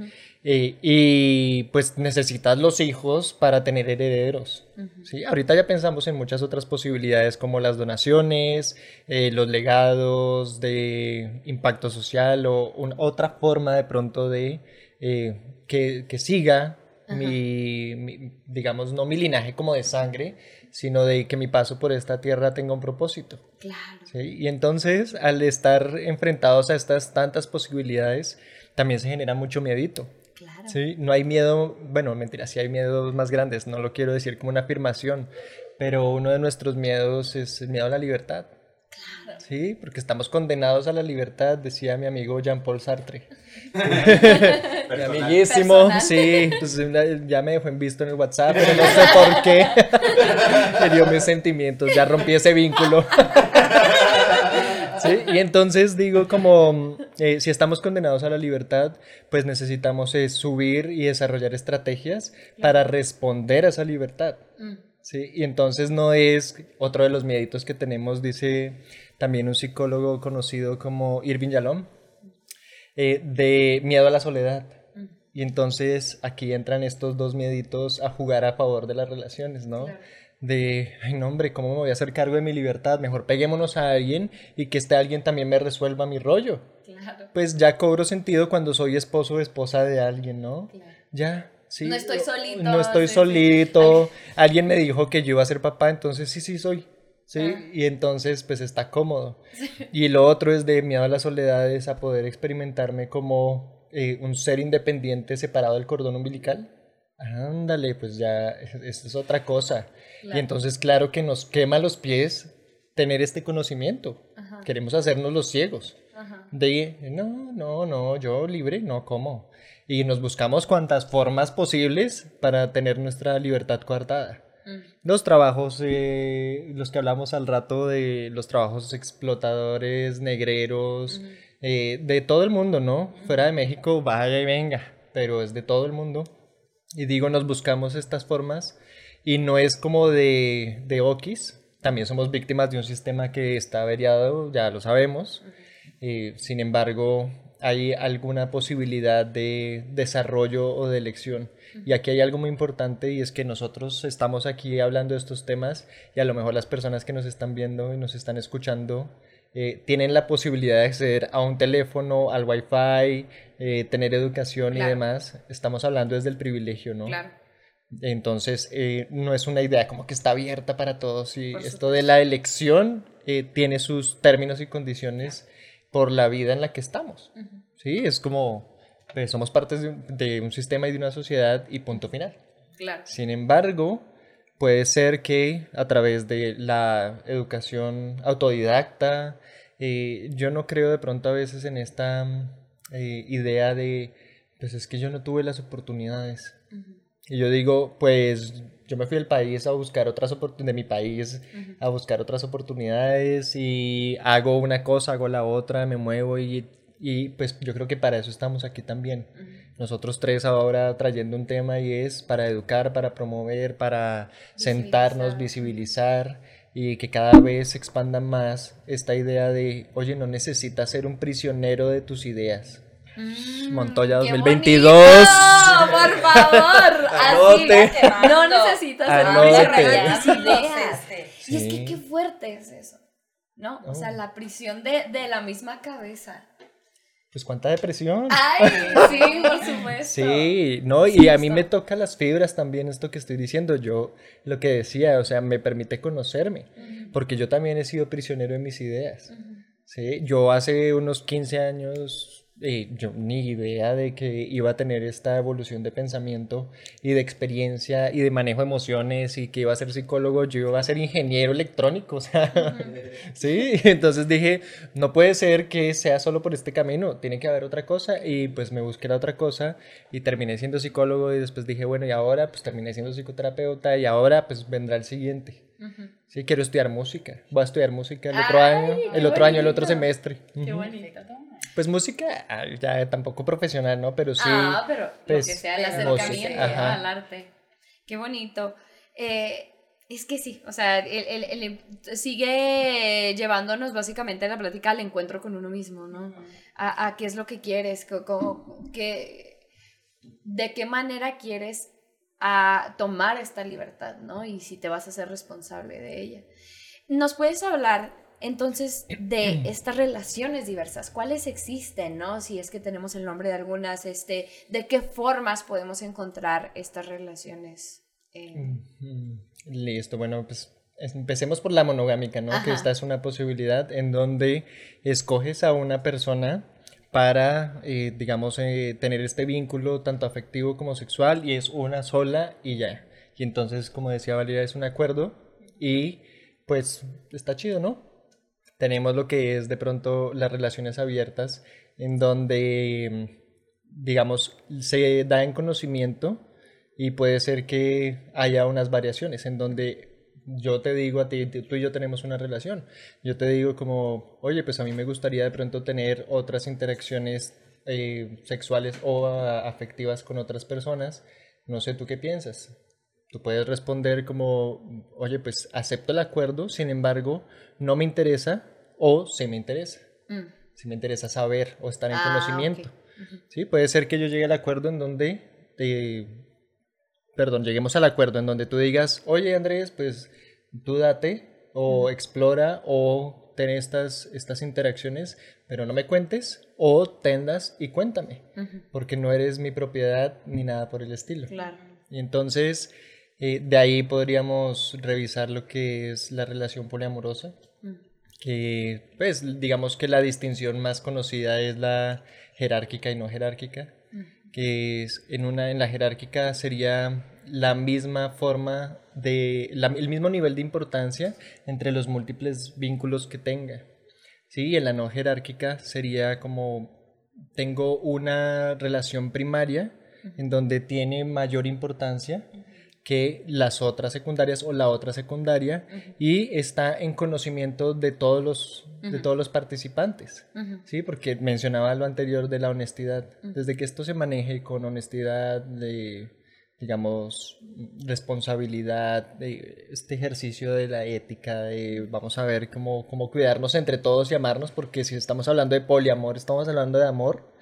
Eh, y pues necesitas los hijos para tener herederos. ¿sí? Ahorita ya pensamos en muchas otras posibilidades como las donaciones, los legados de impacto social o otra forma de pronto de que, que siga mi, digamos, no mi linaje como de sangre, sino de que mi paso por esta tierra tenga un propósito. Claro. ¿sí? Y entonces, al estar enfrentados a estas tantas posibilidades, también se genera mucho miedito. Claro. ¿sí? No hay miedo, bueno, mentira, sí hay miedos más grandes, no lo quiero decir como una afirmación, pero uno de nuestros miedos es el miedo a la libertad. Sí, porque estamos condenados a la libertad, decía mi amigo Jean-Paul Sartre. (laughs) mi amiguísimo, sí, pues ya me dejó en visto en el WhatsApp, pero no sé por qué. (laughs) Me dio mis sentimientos, ya rompí ese vínculo. (laughs) ¿Sí? Y entonces digo como, eh, si estamos condenados a la libertad, pues necesitamos eh, subir y desarrollar estrategias para responder a esa libertad. Mm. ¿Sí? Y entonces no es otro de los mieditos que tenemos, dice también un psicólogo conocido como Irving Yalom, eh, de miedo a la soledad. Y entonces aquí entran estos dos mieditos a jugar a favor de las relaciones, ¿no? De, ay, no, hombre, ¿cómo me voy a hacer cargo de mi libertad? Mejor peguémonos a alguien y que este alguien también me resuelva mi rollo. Claro. Pues ya cobro sentido cuando soy esposo o esposa de alguien, ¿no? Claro. Ya, no estoy solito. No estoy solito. (laughs) Alguien me dijo que yo iba a ser papá, entonces sí, sí soy. ¿sí? Ah. Y entonces pues está cómodo. Y lo otro es de miedo a la soledad, es a poder experimentarme como eh, un ser independiente separado del cordón umbilical. Ándale, pues ya, esto es otra cosa. Y entonces claro que nos quema los pies tener este conocimiento. Queremos hacernos los ciegos. De, no, no, no, yo libre, no, ¿cómo? Y nos buscamos cuantas formas posibles para tener nuestra libertad coartada. Mm. Los trabajos, eh, los que hablamos al rato de los trabajos explotadores, negreros, eh, de todo el mundo, ¿no? Fuera de México, vaya y venga, pero es de todo el mundo. Y digo, nos buscamos estas formas y no es como de, de Okis, también somos víctimas de un sistema que está averiado, ya lo sabemos. Eh, sin embargo, hay alguna posibilidad de desarrollo o de elección. Y aquí hay algo muy importante y es que nosotros estamos aquí hablando de estos temas y a lo mejor las personas que nos están viendo y nos están escuchando eh, tienen la posibilidad de acceder a un teléfono, al wifi, eh, tener educación y demás. Estamos hablando desde el privilegio, ¿no? Claro. Entonces, eh, no es una idea como que está abierta para todos y esto de la elección tiene sus términos y condiciones por la vida en la que estamos. Sí, es como, pues, somos partes de un, sistema y de una sociedad y punto final. Claro. Sin embargo, puede ser que a través de la educación autodidacta, eh, yo no creo de pronto a veces en esta eh, idea de, pues es que yo no tuve las oportunidades. Y yo digo, pues yo me fui al país a buscar otras oportunidades, de mi país, a buscar otras oportunidades y hago una cosa, hago la otra, me muevo y, y pues yo creo que para eso estamos aquí también. Nosotros tres ahora trayendo un tema y es para educar, para promover, para sentarnos, visibilizar y que cada vez se expanda más esta idea de, oye, no necesitas ser un prisionero de tus ideas Mm, Montoya 2022. por favor. (laughs) Anote. no necesitas ideas. Y es que qué fuerte es eso. ¿No? O sea, oh. la prisión de, de la misma cabeza. Pues cuánta depresión. Ay, sí, por (laughs) supuesto. Sí, no, y a mí me toca las fibras también esto que estoy diciendo. Yo lo que decía, o sea, me permite conocerme, porque yo también he sido prisionero de mis ideas. Sí, yo hace unos 15 años eh, yo ni idea de que iba a tener esta evolución de pensamiento y de experiencia y de manejo de emociones y que iba a ser psicólogo, yo iba a ser ingeniero electrónico, (laughs) o sea, sí, entonces dije, no puede ser que sea solo por este camino, tiene que haber otra cosa y pues me busqué la otra cosa y terminé siendo psicólogo y después dije, bueno, y ahora pues terminé siendo psicoterapeuta y ahora pues vendrá el siguiente. Sí, quiero estudiar música. Voy a estudiar música el otro año, el otro año, el otro semestre. Qué bonito. Pues música, ah, ya tampoco profesional, ¿no? Pero sí. Ah, pero lo pues, que sea el acercamiento al arte. Qué bonito. Eh, es que sí, o sea, el, el, sigue llevándonos básicamente la plática al encuentro con uno mismo, ¿no? a, a, qué es lo que quieres, cómo, qué, de qué manera quieres a tomar esta libertad, ¿no? Y si te vas a ser responsable de ella. ¿Nos puedes hablar entonces, de estas relaciones diversas, ¿cuáles existen, no? Si es que tenemos el nombre de algunas, este, ¿de qué formas podemos encontrar estas relaciones? Listo, bueno, pues empecemos por la monogámica, ¿no? Que esta es una posibilidad en donde escoges a una persona para, eh, digamos, eh, tener este vínculo tanto afectivo como sexual y es una sola y ya. Y entonces, como decía Valeria, es un acuerdo y pues está chido, ¿no? Tenemos lo que es de pronto las relaciones abiertas, en donde, digamos, se da en conocimiento y puede ser que haya unas variaciones, en donde yo te digo a ti, tú y yo tenemos una relación. Yo te digo como, oye, pues a mí me gustaría de pronto tener otras interacciones eh, sexuales o afectivas con otras personas. No sé tú qué piensas. Tú puedes responder como, oye, pues acepto el acuerdo, sin embargo, no me interesa o se me interesa. Mm. Si me interesa saber o estar en ah, conocimiento. ¿Sí? Puede ser que yo llegue al acuerdo en donde, perdón, lleguemos al acuerdo en donde tú digas, oye Andrés, pues tú date o explora o ten estas, estas interacciones, pero no me cuentes o tendas y cuéntame, porque no eres mi propiedad ni nada por el estilo. Claro. Y entonces eh, de ahí podríamos revisar lo que es la relación poliamorosa. Que pues digamos que la distinción más conocida es la jerárquica y no jerárquica, que es en una en la jerárquica sería la misma forma de el mismo nivel de importancia entre los múltiples vínculos que tenga. Sí, en la no jerárquica sería como tengo una relación primaria en donde tiene mayor importancia que las otras secundarias o la otra secundaria y está en conocimiento de todos los, de todos los participantes, ¿sí? Porque mencionaba lo anterior de la honestidad. Desde que esto se maneje con honestidad, de, digamos, responsabilidad, de este ejercicio de la ética, de vamos a ver cómo, cómo cuidarnos entre todos y amarnos, porque si estamos hablando de poliamor, estamos hablando de amor.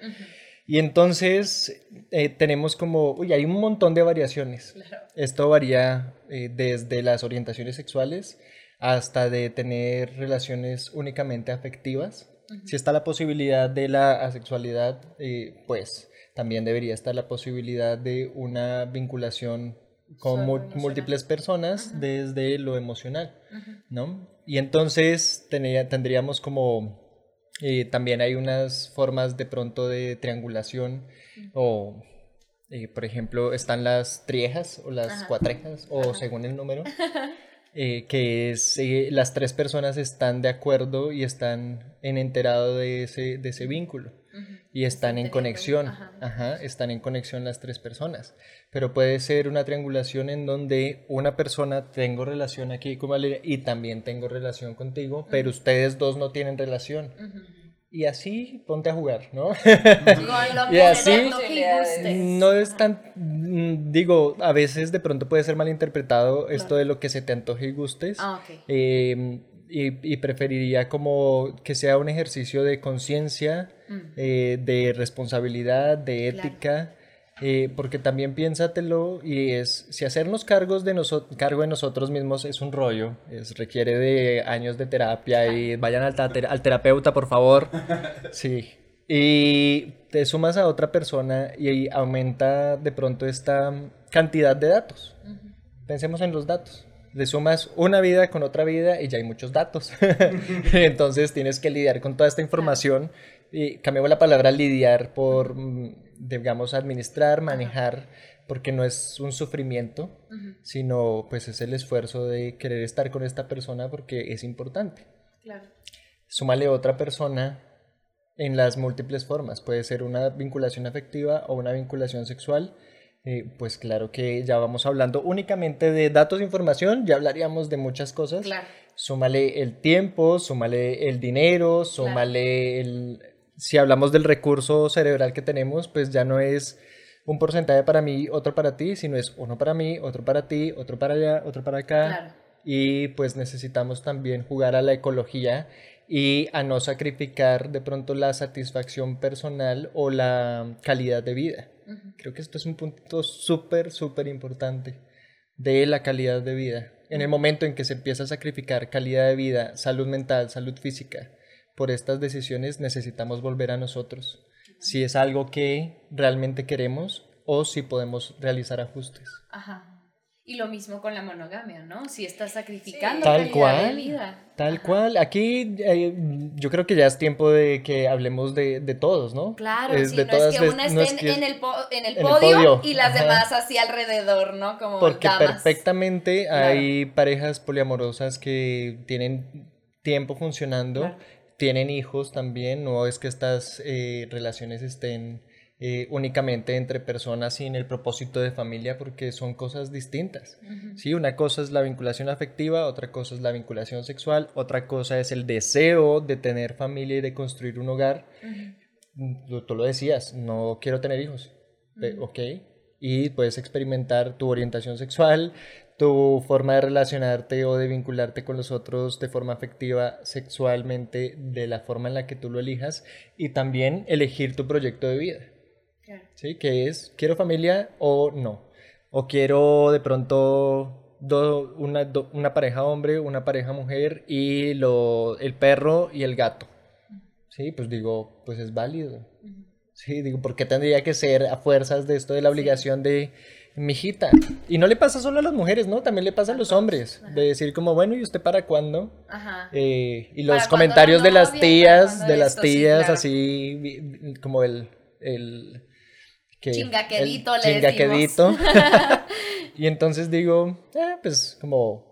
Y entonces eh, tenemos como, uy, hay un montón de variaciones. Esto varía eh, desde las orientaciones sexuales hasta de tener relaciones únicamente afectivas. Si está la posibilidad de la asexualidad, eh, pues también debería estar la posibilidad de una vinculación con múltiples personas desde lo emocional, ¿no? Y entonces tendríamos como eh, también hay unas formas de pronto de triangulación o, eh, por ejemplo, están las triejas o las cuatrejas o según el número, (laughs) eh, que es las tres personas están de acuerdo y están en enterado de ese, de ese vínculo y están en conexión, ajá. están en conexión las tres personas. Pero puede ser una triangulación en donde una persona tengo relación aquí con Valeria y también tengo relación contigo, pero ustedes dos no tienen relación. Y así ponte a jugar, ¿no? (laughs) y así no es tan, mm, digo, a veces de pronto puede ser malinterpretado esto de lo que se te antoje y gustes. Ah, em, y, preferiría como que sea un ejercicio de conciencia, mm. eh, de responsabilidad, de ética, eh, porque también piénsatelo y es, si hacernos cargos de cargo de nosotros mismos es un rollo, es, requiere de años de terapia y vayan al, al terapeuta por favor, (laughs) sí, y te sumas a otra persona y aumenta de pronto esta cantidad de datos. Pensemos en los datos. Le sumas una vida con otra vida y ya hay muchos datos. (laughs) (laughs) Entonces tienes que lidiar con toda esta información y cambiamos la palabra lidiar por, mm, digamos, administrar, manejar, porque no es un sufrimiento, sino pues es el esfuerzo de querer estar con esta persona porque es importante. Claro. Súmale otra persona en las múltiples formas. Puede ser una vinculación afectiva o una vinculación sexual. Eh, pues claro que ya vamos hablando únicamente de datos de información, ya hablaríamos de muchas cosas. Claro. Súmale el tiempo, súmale el dinero, súmale el... Si hablamos del recurso cerebral que tenemos, pues ya no es un porcentaje para mí, otro para ti, sino es uno para mí, otro para ti, otro para allá, otro para acá. Claro. Y pues necesitamos también jugar a la ecología y a no sacrificar de pronto la satisfacción personal o la calidad de vida. Creo que esto es un punto súper, súper importante de la calidad de vida. En el momento en que se empieza a sacrificar calidad de vida, salud mental, salud física, por estas decisiones necesitamos volver a nosotros. Si es algo que realmente queremos o si podemos realizar ajustes. Ajá. Y lo mismo con la monogamia, ¿no? Si estás sacrificando Tal calidad cual. de vida. Tal Ajá. cual. Aquí eh, yo creo que ya es tiempo de que hablemos de, de todos, ¿no? Claro, Es sí, de no todas es que una no esté es en, que- en el, po- en el en el podio, podio, y las ajá. demás así alrededor, ¿no? Como Porque damas. perfectamente Claro. hay parejas poliamorosas que tienen tiempo funcionando, Claro. Tienen hijos también, no es que estas eh, relaciones estén eh, únicamente entre personas sin el propósito de familia, porque son cosas distintas. Sí, una cosa es la vinculación afectiva, otra cosa es la vinculación sexual, otra cosa es el deseo de tener familia y de construir un hogar. Mm, Tú, tú lo decías, no quiero tener hijos. Ok. Y puedes experimentar tu orientación sexual, tu forma de relacionarte o de vincularte con los otros de forma afectiva sexualmente, de la forma en la que tú lo elijas, y también elegir tu proyecto de vida. Claro. ¿sí? Que es, quiero familia o no. O quiero de pronto do- una, do- una pareja hombre, una pareja mujer y lo, el perro y el gato. Sí, pues digo, pues es válido. Sí, digo, ¿por qué tendría que ser a fuerzas de esto de la obligación de mijita? Y no le pasa solo a las mujeres, ¿no? También le pasa a los hombres. De decir como, bueno, ¿y usted para cuándo? Ajá. Eh, y ¿Para los comentarios de las tías, de las tías así como el, el que Chingaquedito, el le chingaquedito. (laughs) (laughs) y entonces digo, eh, pues como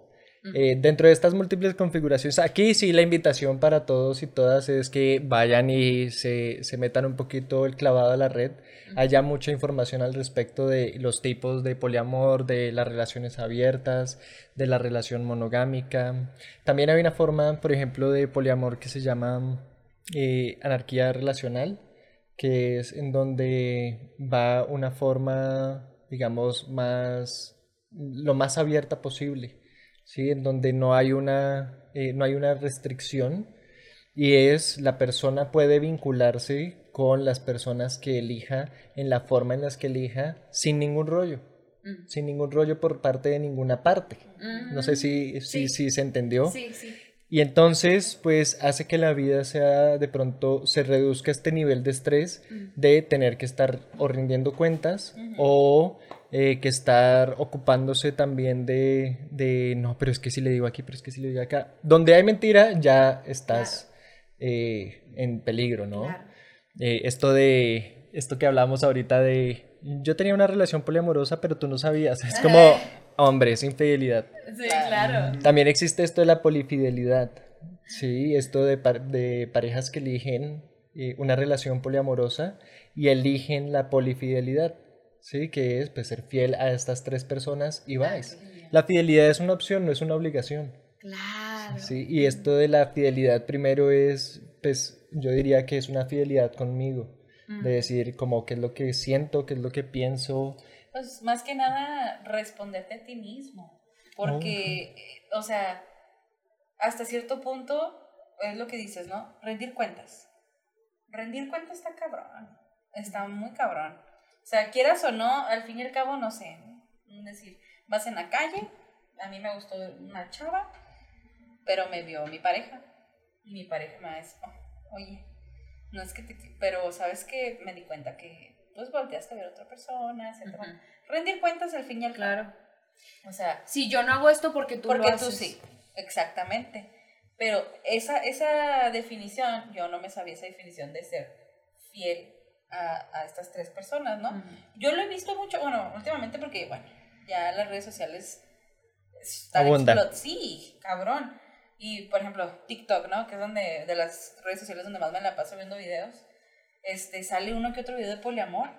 eh, dentro de estas múltiples configuraciones, aquí sí la invitación para todos y todas es que vayan y se, se metan un poquito el clavado a la red. Haya mucha información al respecto de los tipos de poliamor, de las relaciones abiertas, de la relación monogámica. También hay una forma, por ejemplo, de poliamor que se llama eh, anarquía relacional, que es en donde va una forma, digamos, más, lo más abierta posible, ¿sí? En donde no hay una, eh, no hay una restricción y es la persona puede vincularse con las personas que elija en la forma en las que elija sin ningún rollo, Mm. sin ningún rollo por parte de ninguna parte. No sé si, si, Sí. si se entendió. Sí, sí. Y entonces, pues hace que la vida sea de pronto, se reduzca este nivel de estrés de tener que estar o rindiendo cuentas o eh, que estar ocupándose también de, de, no, pero es que si le digo aquí, pero es que si le digo acá. Donde hay mentira, ya estás eh, en peligro, ¿no? Claro. Eh, esto de, esto que hablamos ahorita de, yo tenía una relación poliamorosa, pero tú no sabías. Es como, (laughs) hombre, es infidelidad. Sí, claro. También existe esto de la polifidelidad. Sí, esto de, par- de parejas que eligen eh, una relación poliamorosa y eligen la polifidelidad. Sí, que es pues, ser fiel a estas tres personas y vais. La fidelidad es una opción, no es una obligación. Claro. Sí, y esto de la fidelidad primero es, pues yo diría que es una fidelidad conmigo. De decir como qué es lo que siento, qué es lo que pienso. Pues más que nada responderte a ti mismo. Porque, eh, o sea, hasta cierto punto es lo que dices, ¿no? Rendir cuentas. Rendir cuentas está cabrón. Está muy cabrón. O sea, quieras o no, al fin y al cabo, no sé. Es decir, vas en la calle, a mí me gustó una chava, pero me vio mi pareja. Y mi pareja me dice, "Oh, oye, no es que te... Pero, ¿sabes que Me di cuenta que, pues, volteaste a ver a otra persona, etc. Rendir cuentas al fin y al cabo. Claro. O sea, Si yo no hago esto porque tú porque lo tú haces. sí, exactamente. Pero esa, esa definición, yo no me sabía esa definición de ser fiel a, a estas tres personas, ¿no? Yo lo he visto mucho, bueno, últimamente porque, bueno, ya las redes sociales están Abundan. explot- Sí, cabrón. Y, por ejemplo, TikTok, ¿no? Que es donde, de las redes sociales donde más me la paso viendo videos. Este, sale uno que otro video de poliamor.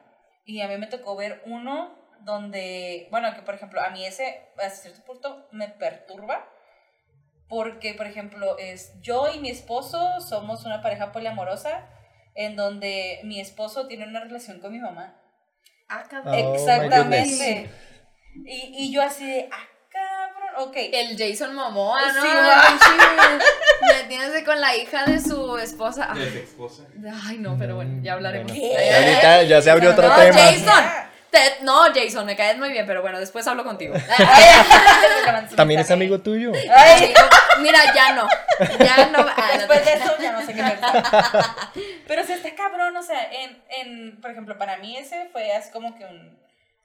Y a mí me tocó ver uno donde, bueno, que por ejemplo, a mí ese, hasta cierto punto, me perturba. Porque, por ejemplo, es yo y mi esposo somos una pareja poliamorosa en donde mi esposo tiene una relación con mi mamá. Ah, cabrón. Oh, Exactamente. Y, y yo así de, ah, cabrón, ok. El Jason Momoa, ¿no? Sí, Metiéndose con la hija de su esposa. De su esposa. Ay, no, pero bueno, ya hablaremos. Bueno, ¿Qué? Ahorita ya se abrió otro no, tema. Jason. No, Jason, me caes muy bien, pero bueno, después hablo contigo. (laughs) También es amigo tuyo. Ay, Mira, ya no. Ya no. ah, no Después te- de (laughs) eso ya no sé qué pensar. Pero se está cabrón, o sea, en, en, por ejemplo, para mí ese fue así como que un,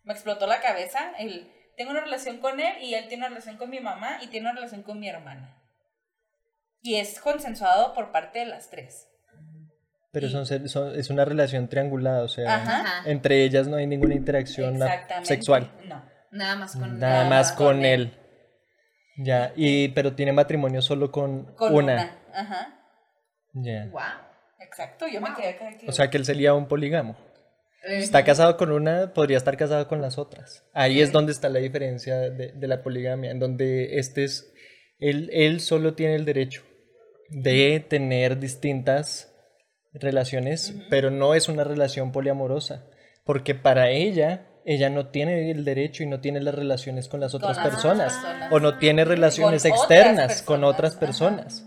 me explotó la cabeza. El, tengo una relación con él y él tiene una relación con mi mamá y tiene una relación con mi hermana. Y es consensuado por parte de las tres. Pero son, es una relación triangulada, o sea, Ajá. Entre ellas no hay ninguna interacción sexual. No. Nada más con Nada nada más con con él. Ya, y pero tiene matrimonio solo con, Con una. una. Ajá. Ya. Wow. Exacto, yo me quedé acá. que- O sea que él sería un polígamo. Eh, Está casado con una, podría estar casado con las otras. Ahí es donde está la diferencia de, de la poligamia, en donde este es, él, él solo tiene el derecho de tener distintas relaciones, pero no es una relación poliamorosa, porque para ella, ella no tiene el derecho y no tiene las relaciones con las otras las personas, personas. o no tiene relaciones externas con personas, otras personas.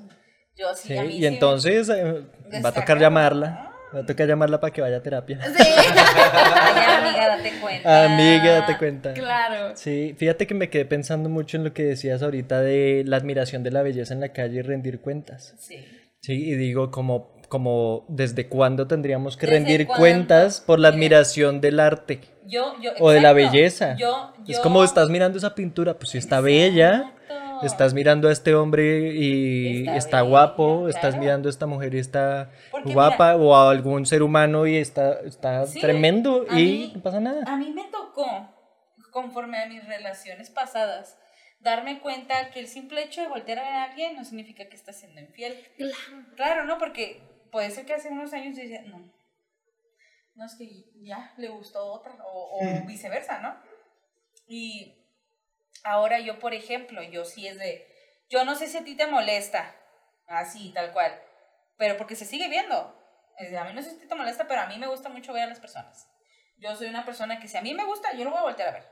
Yo sí, Sí, a mí y sí- entonces eh, va a tocar llamarla, va a tocar llamarla para que vaya a terapia. (laughs) Ay, amiga, date cuenta. Amiga, date cuenta. Claro. Sí, fíjate que me quedé pensando mucho en lo que decías ahorita de la admiración de la belleza en la calle y rendir cuentas. Sí. Sí, y digo como, como desde cuándo tendríamos que ¿Desde rendir cuándo? cuentas por la Mira. admiración del arte Yo, yo, o de la belleza. Yo, Es como estás mirando esa pintura, pues si está bella, estás mirando a este hombre y Está está, bella, guapo, estás mirando a esta mujer y está Porque guapa, o a algún ser humano y está, está Sí, tremendo y mí- no pasa nada. A mí me tocó, conforme a mis relaciones pasadas, darme cuenta que el simple hecho de voltear a ver a alguien no significa que estás siendo infiel. Claro, ¿no? Porque puede ser que hace unos años yo decía, no, no es que ya le gustó otra, o, o viceversa, ¿no? Y ahora yo, por ejemplo, yo sí es de, yo no sé si a ti te molesta, así, tal cual, pero porque se sigue viendo. Es de, a mí no sé si te molesta, pero a mí me gusta mucho ver a las personas. Yo soy una persona que si a mí me gusta, yo lo voy a voltear a ver.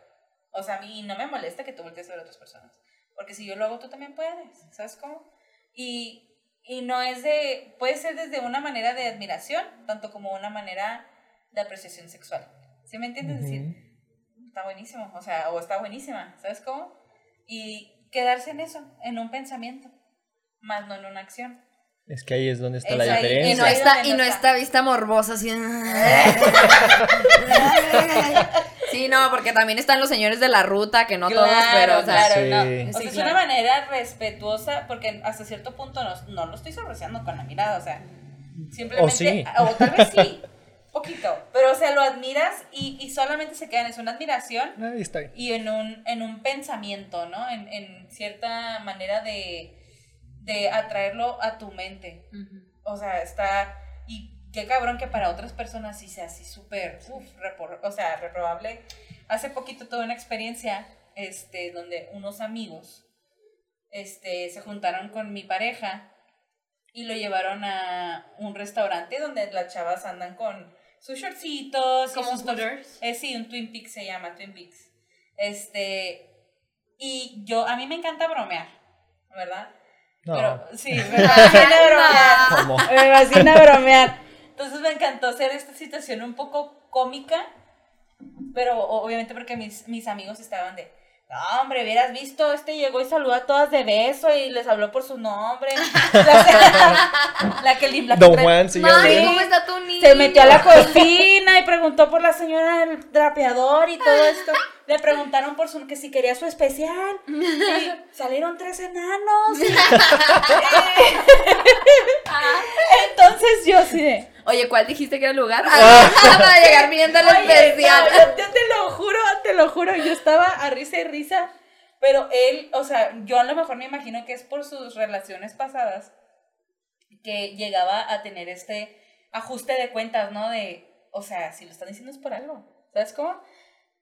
O sea, a mí no me molesta que tú voltees a ver a otras personas. Porque si yo lo hago, tú también puedes. ¿Sabes cómo? Y, y no es de, puede ser desde una manera de admiración, tanto como una manera de apreciación sexual. ¿Sí me entiendes? Es decir, está buenísimo, o sea, o está buenísima, ¿sabes cómo? Y quedarse en eso, en un pensamiento, más no en una acción. Es que ahí es donde está Es la ahí, y Y diferencia. no, está, y no está. vista morbosa así. (laughs) Sí, no, porque también están los señores de la ruta, que no todos, pero, o sea, claro, Sí. no. O Sí, sea, es claro. una manera respetuosa, porque hasta cierto punto no, no lo estoy sorpreciando con la mirada, o sea, simplemente, O sí. o tal vez sí, poquito, pero o sea, lo admiras y, y solamente se queda en eso, una admiración Ahí está y en un, en un pensamiento, ¿no? En, en cierta manera de, de atraerlo a tu mente. O sea, está. Y qué cabrón que para otras personas sí sea así súper. uf, repor- O sea, reprobable. Hace poquito tuve una experiencia este, donde unos amigos este, se juntaron con mi pareja y lo llevaron a un restaurante donde las chavas andan con sus shortcitos. Como sus eh, sí, un Twin Peaks se llama, Twin Peaks. Este. Y yo, a mí me encanta bromear, ¿verdad? No. Pero sí, (laughs) me fascina bromear. ¿Cómo? Me fascina bromear. Entonces me encantó hacer esta situación un poco cómica, pero obviamente porque mis, mis amigos estaban de, no, hombre, hubieras visto, este llegó y saludó a todas de beso y les habló por su nombre. la, (laughs) la que, la Don Juan, sí, Mami, Sí. ¿cómo está tu niño? se metió a la cocina y preguntó por la señora del drapeador y todo esto. Le preguntaron por su, que si quería su especial. Y salieron tres enanos. (laughs) (laughs) Entonces yo así de. Oye, ¿cuál dijiste que era el lugar? Ah, para llegar viendo el especial. no, yo, yo te lo juro, te lo juro, yo estaba a risa y risa, pero él, o sea, yo a lo mejor me imagino que es por sus relaciones pasadas que llegaba a tener este ajuste de cuentas, ¿no? De, o sea, si lo están diciendo es por algo, ¿sabes cómo?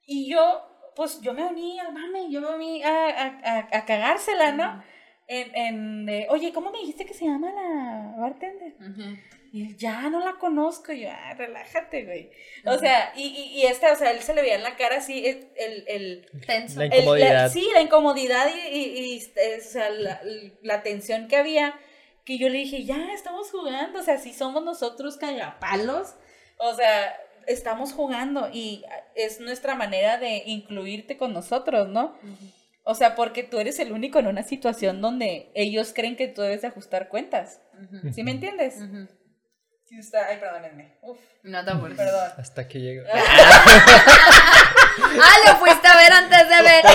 Y yo, pues yo me uní al mame, yo me uní a, a, a, a cagársela, ¿no? En, en de, oye, ¿cómo me dijiste que se llama la bartender? Ujú. Y él, ya no la conozco, y yo, ah, relájate, güey. O sea, y, y, y este, o sea, él se le veía en la cara así, el, el, el, Tenso. La el- incomodidad. sí, la incomodidad y, y, o sea, la, la tensión que había, que yo le dije, ya, estamos jugando, o sea, si somos nosotros cagapalos, o sea, estamos jugando y es nuestra manera de incluirte con nosotros, ¿no? O sea, porque tú eres el único en una situación donde ellos creen que tú debes de ajustar cuentas. ¿Sí me entiendes? Sí, está, ay, perdónenme. Uf, No te apures. perdón. Hasta que llega. (laughs) Ah, lo fuiste a ver antes de venir. (laughs)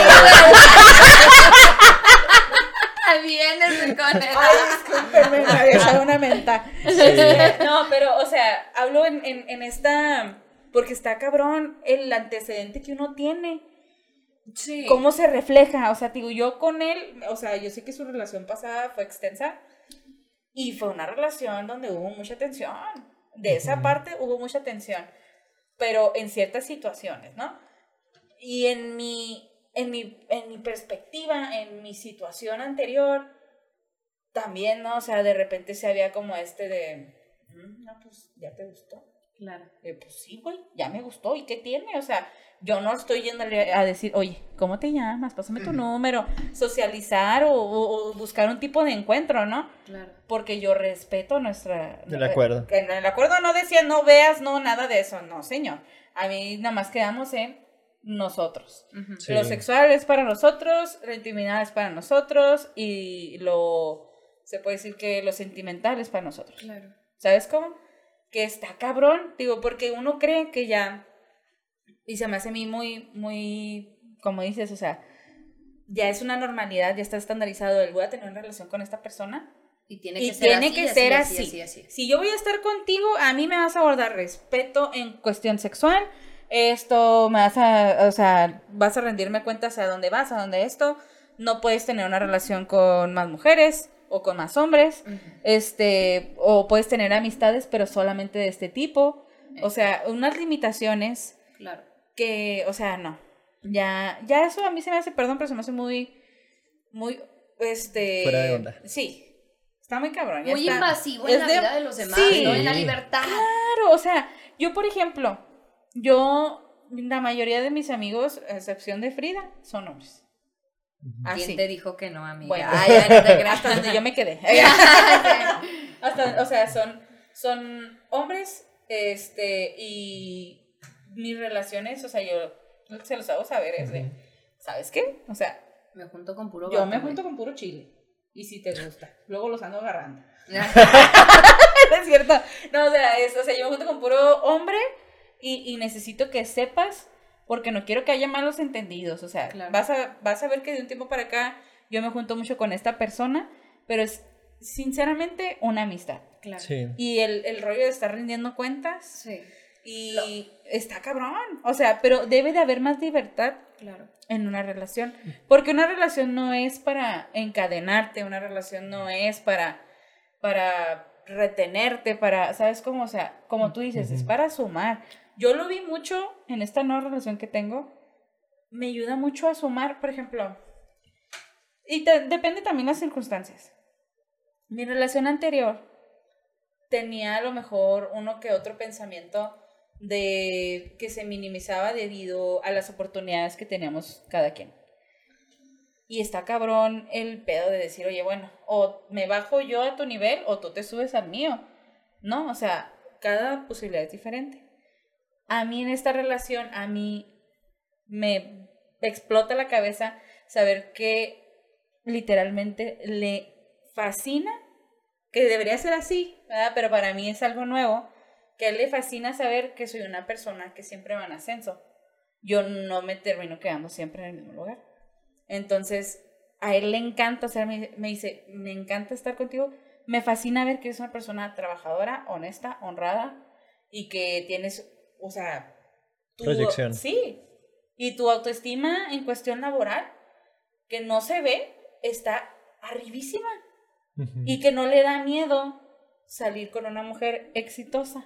Vienes con él. Ay, discúlpenme, me había echado una menta. No, pero, o sea, hablo en, en, en esta. Porque está cabrón el antecedente que uno tiene. Sí. ¿Cómo se refleja? O sea, digo, yo con él, o sea, yo sé que su relación pasada fue extensa. Y fue una relación donde hubo mucha tensión. De esa parte hubo mucha tensión. Pero en ciertas situaciones, ¿no? Y en mi, en mi, en mi perspectiva, en mi situación anterior, también, ¿no? O sea, de repente se había como este de, "Mm, no, pues, ¿ya te gustó? Claro. Eh, pues sí, güey, ya me gustó. ¿Y qué tiene? O sea, yo no estoy yendo a decir, oye, ¿cómo te llamas? Pásame tu número. Socializar o, o- o buscar un tipo de encuentro, ¿no? Claro. Porque yo respeto nuestra... El acuerdo. En el acuerdo no decía no veas, no, nada de eso. No, señor. A mí nada más quedamos en nosotros. Sí. Lo sexual es para nosotros, la intimidad es para nosotros y lo... Se puede decir que lo sentimental es para nosotros. Claro. ¿Sabes cómo? Que está cabrón, digo, porque uno cree que ya, y se me hace a mí muy, muy, como dices, o sea, ya es una normalidad, ya está estandarizado el voy a tener una relación con esta persona Y tiene y que ser tiene así, que ser así, así. así, así. Si yo voy a estar contigo, a mí me vas a abordar respeto en cuestión sexual, esto me vas a, o sea, vas a rendirme cuentas a dónde vas, a dónde esto, no puedes tener una relación con más mujeres o con más hombres, este, o puedes tener amistades, pero solamente de este tipo. O sea, unas limitaciones Claro. que, o sea, no. Ya, ya eso a mí se me hace, perdón, pero se me hace muy, muy, este... Fuera de onda. Sí. Está muy cabrón. ya Muy está. invasivo Es en la vida de los demás, Sí. ¿no? En la libertad. Claro, o sea, yo, por ejemplo, yo, la mayoría de mis amigos, a excepción de Frida, son hombres. ¿Quién te dijo que no, amiga? Bueno, Ay, no te (laughs) hasta donde yo me quedé. (laughs) Hasta, o sea, son, son hombres, este, y mis relaciones, o sea, yo se los hago saber, es de, ¿sabes qué? O sea, Me junto con puro yo me junto con puro chile, y si te gusta, luego los ando agarrando. (laughs) Es cierto. No, o sea, es, o sea, yo me junto con puro hombre y, y necesito que sepas, porque no quiero que haya malos entendidos. O sea, Claro. vas, a, vas a ver que de un tiempo para acá yo me junto mucho con esta persona, pero es sinceramente una amistad. Claro. Sí. Y el, el rollo de estar rindiendo cuentas Sí, y está cabrón. O sea, pero debe de haber más libertad claro. en una relación. Porque una relación no es para encadenarte, una relación no es para, para retenerte, para, ¿sabes cómo? O sea, como tú dices, es Ujú. para sumar. Yo lo vi mucho en esta nueva relación que tengo. Me ayuda mucho a sumar, por ejemplo. Y depende también las circunstancias. Mi relación anterior tenía a lo mejor uno que otro pensamiento de que se minimizaba debido a las oportunidades que teníamos cada quien. Y está cabrón el pedo de decir, oye, bueno, o me bajo yo a tu nivel o tú te subes al mío. ¿No? O sea, cada posibilidad es diferente. A mí en esta relación, a mí me explota la cabeza saber que literalmente le fascina, que debería ser así. Pero para mí es algo nuevo, que a él le fascina saber que soy una persona que siempre va en ascenso. Yo no me termino quedando siempre en el mismo lugar. Entonces, a él le encanta, o sea, me, me dice, me encanta estar contigo, me fascina ver que eres una persona trabajadora, honesta, honrada y que tienes, o sea, tu, Proyección. Sí, y tu autoestima en cuestión laboral, que no se ve, está arribísima y que no le da miedo salir con una mujer exitosa.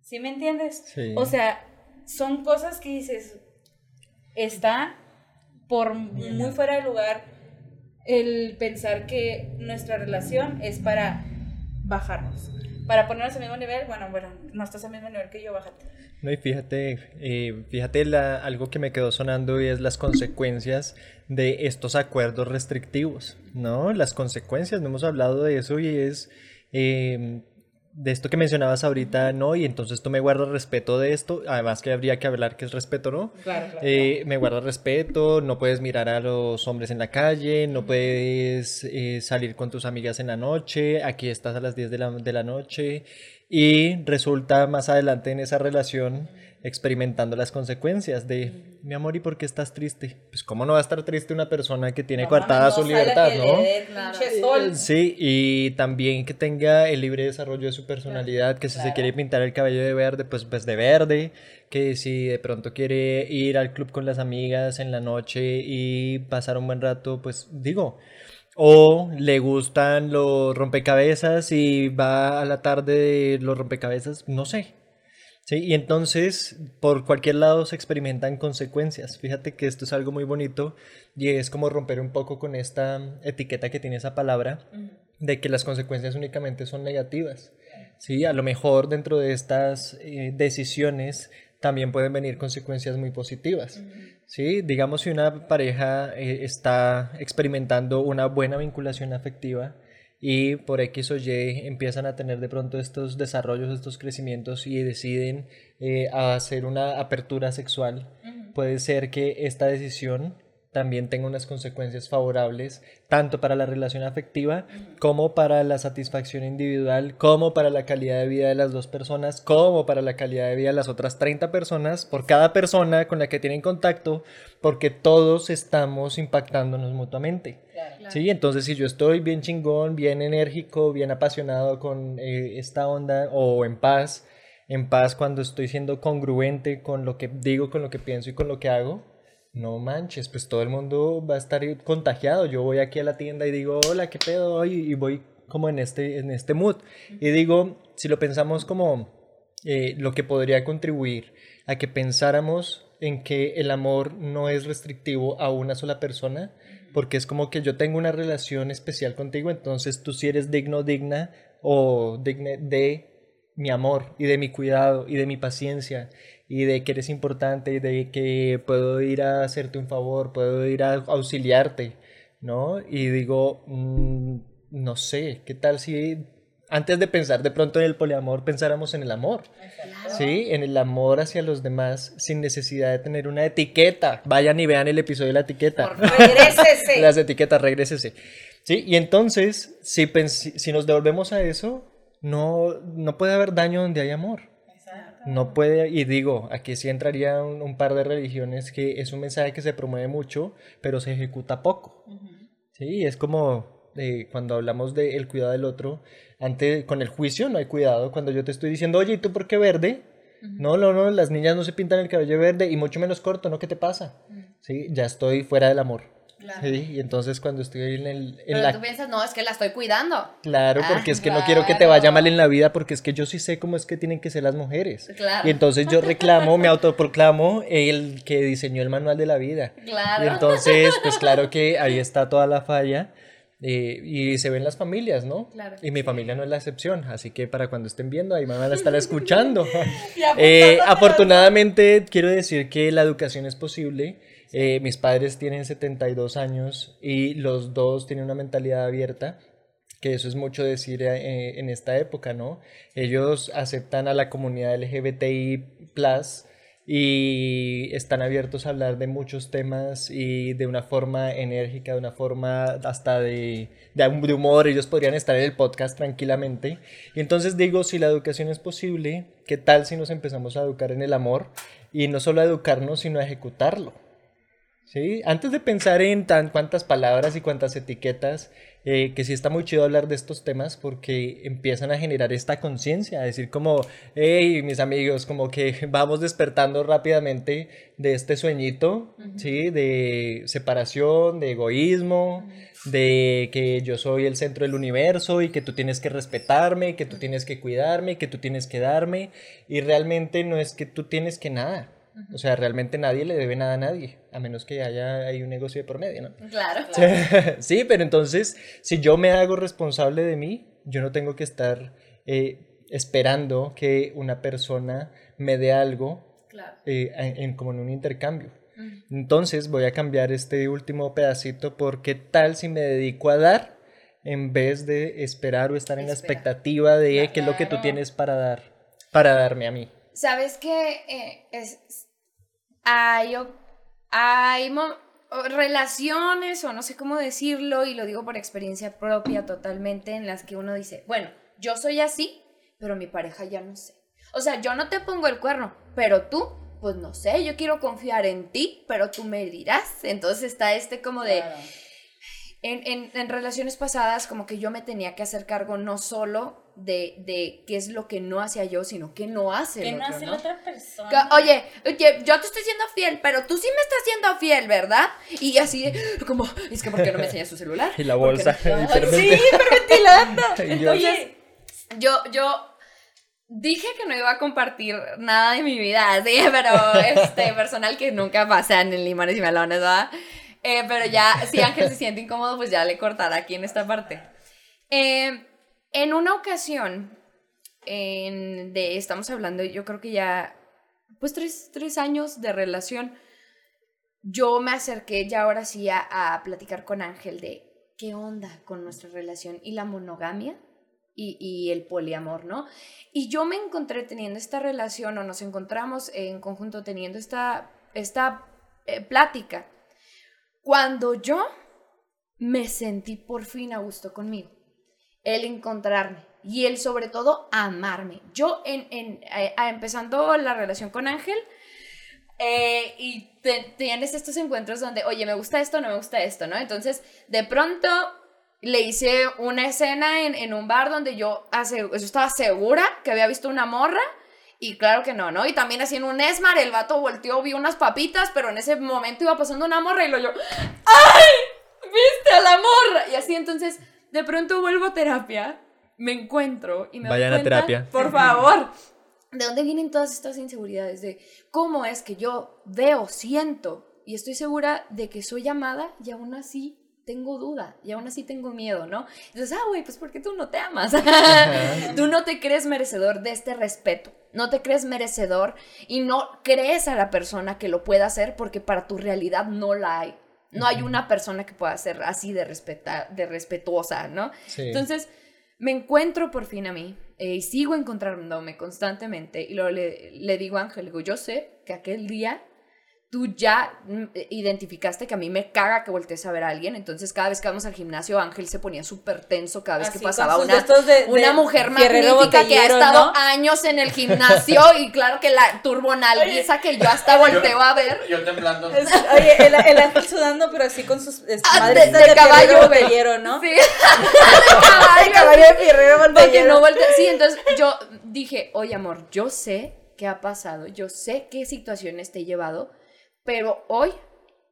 ¿Sí me entiendes? Sí. O sea, son cosas que dices, está por muy fuera de lugar el pensar que nuestra relación es para bajarnos, para ponernos al mismo nivel. Bueno, bueno, no estás al mismo nivel que yo, bájate. No, y fíjate, eh, fíjate la, algo que me quedó sonando y es las consecuencias de estos acuerdos restrictivos, ¿no? Las consecuencias, no hemos hablado de eso y es eh, de esto que mencionabas ahorita, ¿no? Y entonces tú me guardas respeto de esto, además que habría que hablar qué es respeto, ¿no? Claro, claro. Eh, me guardas respeto, no puedes mirar a los hombres en la calle, no puedes eh, salir con tus amigas en la noche, aquí estás a las 10 de la, de la noche y resulta más adelante en esa relación experimentando las consecuencias de mi amor, ¿y por qué estás triste? Pues cómo no va a estar triste una persona que tiene No coartada su libertad, ¿no? dé Claro. Sí, y también que tenga el libre desarrollo de su personalidad, que si se quiere pintar el cabello de verde, pues, pues de verde, que si de pronto quiere ir al club con las amigas en la noche y pasar un buen rato, pues digo, o le gustan los rompecabezas y va a la tarde de los rompecabezas, no sé. Sí, y entonces por cualquier lado se experimentan consecuencias. Fíjate que esto es algo muy bonito y es como romper un poco con esta etiqueta que tiene esa palabra de que las consecuencias únicamente son negativas. Sí, a lo mejor dentro de estas eh, decisiones también pueden venir consecuencias muy positivas. Sí, digamos si una pareja eh, está experimentando una buena vinculación afectiva y por X o Y empiezan a tener de pronto estos desarrollos, estos crecimientos y deciden eh, hacer una apertura sexual, puede ser que esta decisión también tenga unas consecuencias favorables tanto para la relación afectiva como para la satisfacción individual, como para la calidad de vida de las dos personas, como para la calidad de vida de las otras 30 personas, por cada persona con la que tienen contacto, porque todos estamos impactándonos mutuamente. Claro. Sí, entonces si yo estoy bien chingón, bien enérgico, bien apasionado con eh, esta onda o en paz, en paz cuando estoy siendo congruente con lo que digo, con lo que pienso y con lo que hago, no manches, pues todo el mundo va a estar contagiado. Yo voy aquí a la tienda y digo, hola, ¿qué pedo hoy? Y voy como en este, en este mood. Y digo, si lo pensamos como eh, lo que podría contribuir a que pensáramos en que el amor no es restrictivo a una sola persona, porque es como que yo tengo una relación especial contigo, entonces tú si eres digno digna o digna de mi amor y de mi cuidado y de mi paciencia y de que eres importante y de que puedo ir a hacerte un favor, puedo ir a auxiliarte, ¿no? Y digo, mm, no sé, ¿qué tal si antes de pensar de pronto en el poliamor pensáramos en el amor? Sí, en el amor hacia los demás sin necesidad de tener una etiqueta. Vayan y vean el episodio de la etiqueta. Por regrésese. (laughs) Las etiquetas, regrésese. Sí, y entonces, si, si nos devolvemos a eso, no, no puede haber daño donde hay amor. No puede, y digo, aquí sí entraría un, un par de religiones que es un mensaje que se promueve mucho, pero se ejecuta poco. Sí, es como eh, cuando hablamos del cuidado del otro, antes con el juicio no hay cuidado. Cuando yo te estoy diciendo, oye, ¿y tú por qué verde? No, no, no, las niñas no se pintan el cabello verde y mucho menos corto, ¿no? ¿Qué te pasa? Sí, ya estoy fuera del amor. Sí, y entonces cuando estoy en, el, en Pero la tú piensas, no, es que la estoy cuidando. Claro, Ah, porque es que no quiero que te claro. vaya mal en la vida, porque es que yo sí sé cómo es que tienen que ser las mujeres. Claro. Y entonces yo reclamo, me autoproclamo el que diseñó el manual de la vida. Claro. Y entonces, pues claro que ahí está toda la falla. eh, y se ven las familias, ¿no? Claro. Y mi familia no es la excepción, así que para cuando estén viendo, ahí me van a estar (laughs) escuchando. Eh, afortunadamente, quiero decir que la educación es posible. Eh, mis padres tienen 72 años y los dos tienen una mentalidad abierta, que eso es mucho decir eh, en esta época, ¿no? Ellos aceptan a la comunidad LGBTI+, y están abiertos a hablar de muchos temas y de una forma enérgica, de una forma hasta de, de, humor. Ellos podrían estar en el podcast tranquilamente. Y entonces digo, si la educación es posible, ¿qué tal si nos empezamos a educar en el amor? Y no solo a educarnos, sino a ejecutarlo. ¿Sí? Antes de pensar en tan cuántas palabras y cuántas etiquetas, eh, que sí está muy chido hablar de estos temas porque empiezan a generar esta conciencia, a decir como, hey, mis amigos, como que (laughs) vamos despertando rápidamente de este sueñito, ¿sí? De separación, de egoísmo, de que yo soy el centro del universo y que tú tienes que respetarme, que tú tienes que cuidarme, que tú tienes que darme, y realmente no es que tú tienes que nada. O sea, realmente nadie le debe nada a nadie, a menos que haya hay un negocio de por medio, ¿no? (laughs) Claro. sí, pero entonces, si yo me hago responsable de mí, yo no tengo que estar eh, esperando que una persona me dé algo eh, en, como en un intercambio. Entonces voy a cambiar este último pedacito porque tal si me dedico a dar en vez de esperar o estar en la expectativa de qué es lo que tú tienes para dar, para darme a mí. ¿Sabes qué? Eh, es, hay, hay relaciones, o no sé cómo decirlo, y lo digo por experiencia propia totalmente, en las que uno dice, bueno, yo soy así, pero mi pareja ya no sé. O sea, yo no te pongo el cuerno, pero tú, pues no sé, yo quiero confiar en ti, pero tú me dirás. Entonces está este como de... En, en, relaciones pasadas, como que yo me tenía que hacer cargo no solo de, de qué es lo que no hacía yo, sino qué no hace el otro, no hace la otra persona? oye, oye, yo te estoy siendo fiel, pero tú sí me estás siendo fiel, ¿verdad? Y así, (gasps) como, es que ¿por qué no me enseñas su celular? (laughs) Y la bolsa. (laughs) sí, (laughs) hiperventilando. Entonces, yo, yo dije que no iba a compartir nada de mi vida, sí, pero este, personal que nunca pasa en limones y melones, ¿verdad? Eh, pero ya, si Ángel se siente incómodo, pues ya le cortará aquí en esta parte. Eh, en una ocasión, en, de, estamos hablando, yo creo que ya, pues tres, tres años de relación, yo me acerqué ya ahora sí a, platicar con Ángel de qué onda con nuestra relación y la monogamia y, y, el poliamor, ¿no? Y yo me encontré teniendo esta relación o nos encontramos en conjunto teniendo esta, esta eh, plática cuando yo me sentí por fin a gusto conmigo, el encontrarme y el sobre todo amarme. Yo en, en eh, empezando la relación con Ángel eh, y tienes estos encuentros donde, oye, me gusta esto, no me gusta esto, ¿no? Entonces, de pronto le hice una escena en, en un bar donde yo, yo estaba segura que había visto una morra y claro que no, ¿no? Y también así en un Esmar, el vato volteó, vi unas papitas, pero en ese momento iba pasando una morra y lo yo, ¡ay! ¿Viste a la morra? Y así entonces, de pronto vuelvo a terapia, me encuentro y me Vayan a terapia. Por favor. (laughs) ¿De dónde vienen todas estas inseguridades? De cómo es que yo veo, siento y estoy segura de que soy amada y aún así tengo duda y aún así tengo miedo, ¿no? Entonces, ah, güey, pues porque tú no te amas. (laughs) tú no te crees merecedor de este respeto. No te crees merecedor y no crees a la persona que lo pueda hacer porque para tu realidad no la hay. No hay una persona que pueda ser así de, respeta de respetuosa, ¿no? Entonces, me encuentro por fin a mí eh, y sigo encontrándome constantemente y luego le, le digo a Ángel, digo, yo sé que aquel día tú ya mm, identificaste que a mí me caga que voltees a ver a alguien, entonces cada vez que vamos al gimnasio Ángel se ponía súper tenso cada vez que pasaba una, una mujer magnífica que ha estado años en el gimnasio (laughs) y claro que la turbonalguiza que yo hasta volteo a ver. Yo temblando. oye, el, Ángel sudando pero así con sus ah, madres de, de, caballo botellero, ¿no? Sí. (laughs) de caballo, de fierrero Porque no Sí, entonces yo dije, oye amor, yo sé qué ha pasado, yo sé qué situaciones te he llevado, pero hoy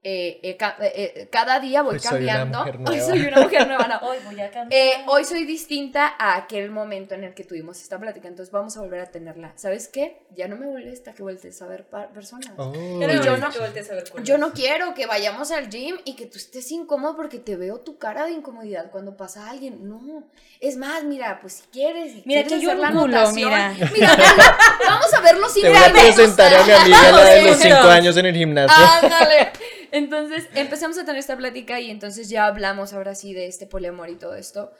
eh, eh, eh, cada día voy cambiando. hoy (laughs) soy una mujer nueva, no. (laughs) hoy voy a cambiar. hoy soy distinta a aquel momento en el que tuvimos esta plática, entonces vamos a volver a tenerla. ¿Sabes qué? Ya no me molesta que voltees a ver personas. Pero yo no, yo no quiero que vayamos al gym y que tú estés incómodo porque te veo tu cara de incomodidad cuando pasa alguien. No. Es más, mira, pues si quieres, si mira quieres que hacer la anotación, mira. mira vamos a verlo sin Te voy a presentar a mi amiga la de los (laughs) cinco años en el gimnasio. Ándale. Entonces empezamos a tener esta plática y entonces ya hablamos ahora sí de este poliamor y todo esto.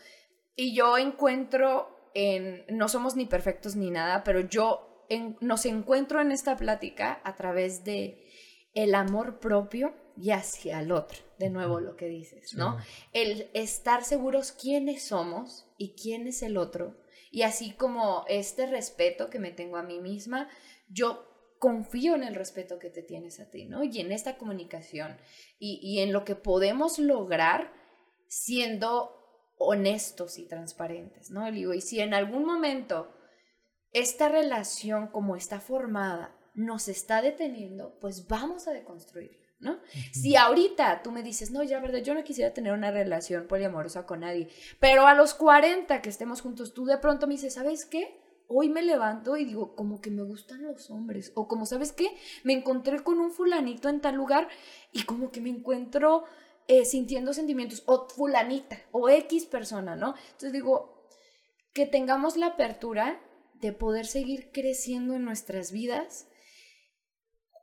Y yo encuentro en, no somos ni perfectos ni nada, pero yo en- nos encuentro en esta plática a través de el amor propio y hacia el otro. De nuevo lo que dices, ¿no? El estar seguros quiénes somos y quién es el otro. Y así como este respeto que me tengo a mí misma, yo confío en el respeto que te tienes a ti, ¿no? Y en esta comunicación y, y en lo que podemos lograr siendo honestos y transparentes, ¿no? Y si en algún momento esta relación como está formada nos está deteniendo, pues vamos a deconstruirla, ¿no? Si ahorita tú me dices, no, ya, verdad, yo no quisiera tener una relación poliamorosa con nadie, pero a los 40 que estemos juntos, tú de pronto me dices, ¿sabes qué? Hoy me levanto y digo, como que me gustan los hombres, o como, ¿sabes qué? Me encontré con un fulanito en tal lugar y como que me encuentro eh, sintiendo sentimientos, o fulanita, o X persona, ¿no? Entonces digo, que tengamos la apertura de poder seguir creciendo en nuestras vidas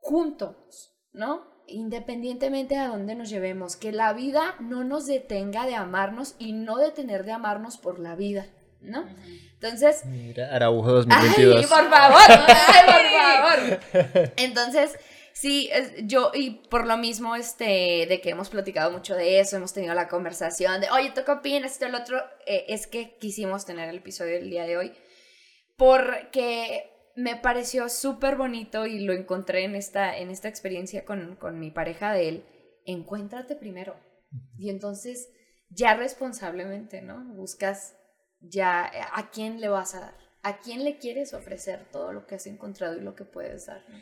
juntos, ¿no? Independientemente a dónde nos llevemos, que la vida no nos detenga de amarnos y no detener de amarnos por la vida, ¿no? Entonces, Mira, Araujo Ay, 2022. por favor, ay, por favor. (laughs) (laughs) Entonces, sí, es- yo, y por lo mismo, este, de que hemos platicado mucho de eso, hemos tenido la conversación de, oye, ¿tú qué opinas? Esto, el otro, eh, es que quisimos tener el episodio del día de hoy, porque me pareció súper bonito y lo encontré en esta, en esta experiencia con, con mi pareja de él. Encuéntrate primero. Y entonces, ya responsablemente, ¿no? Buscas ya eh, a quién le vas a dar, a quién le quieres ofrecer todo lo que has encontrado y lo que puedes dar. ¿no?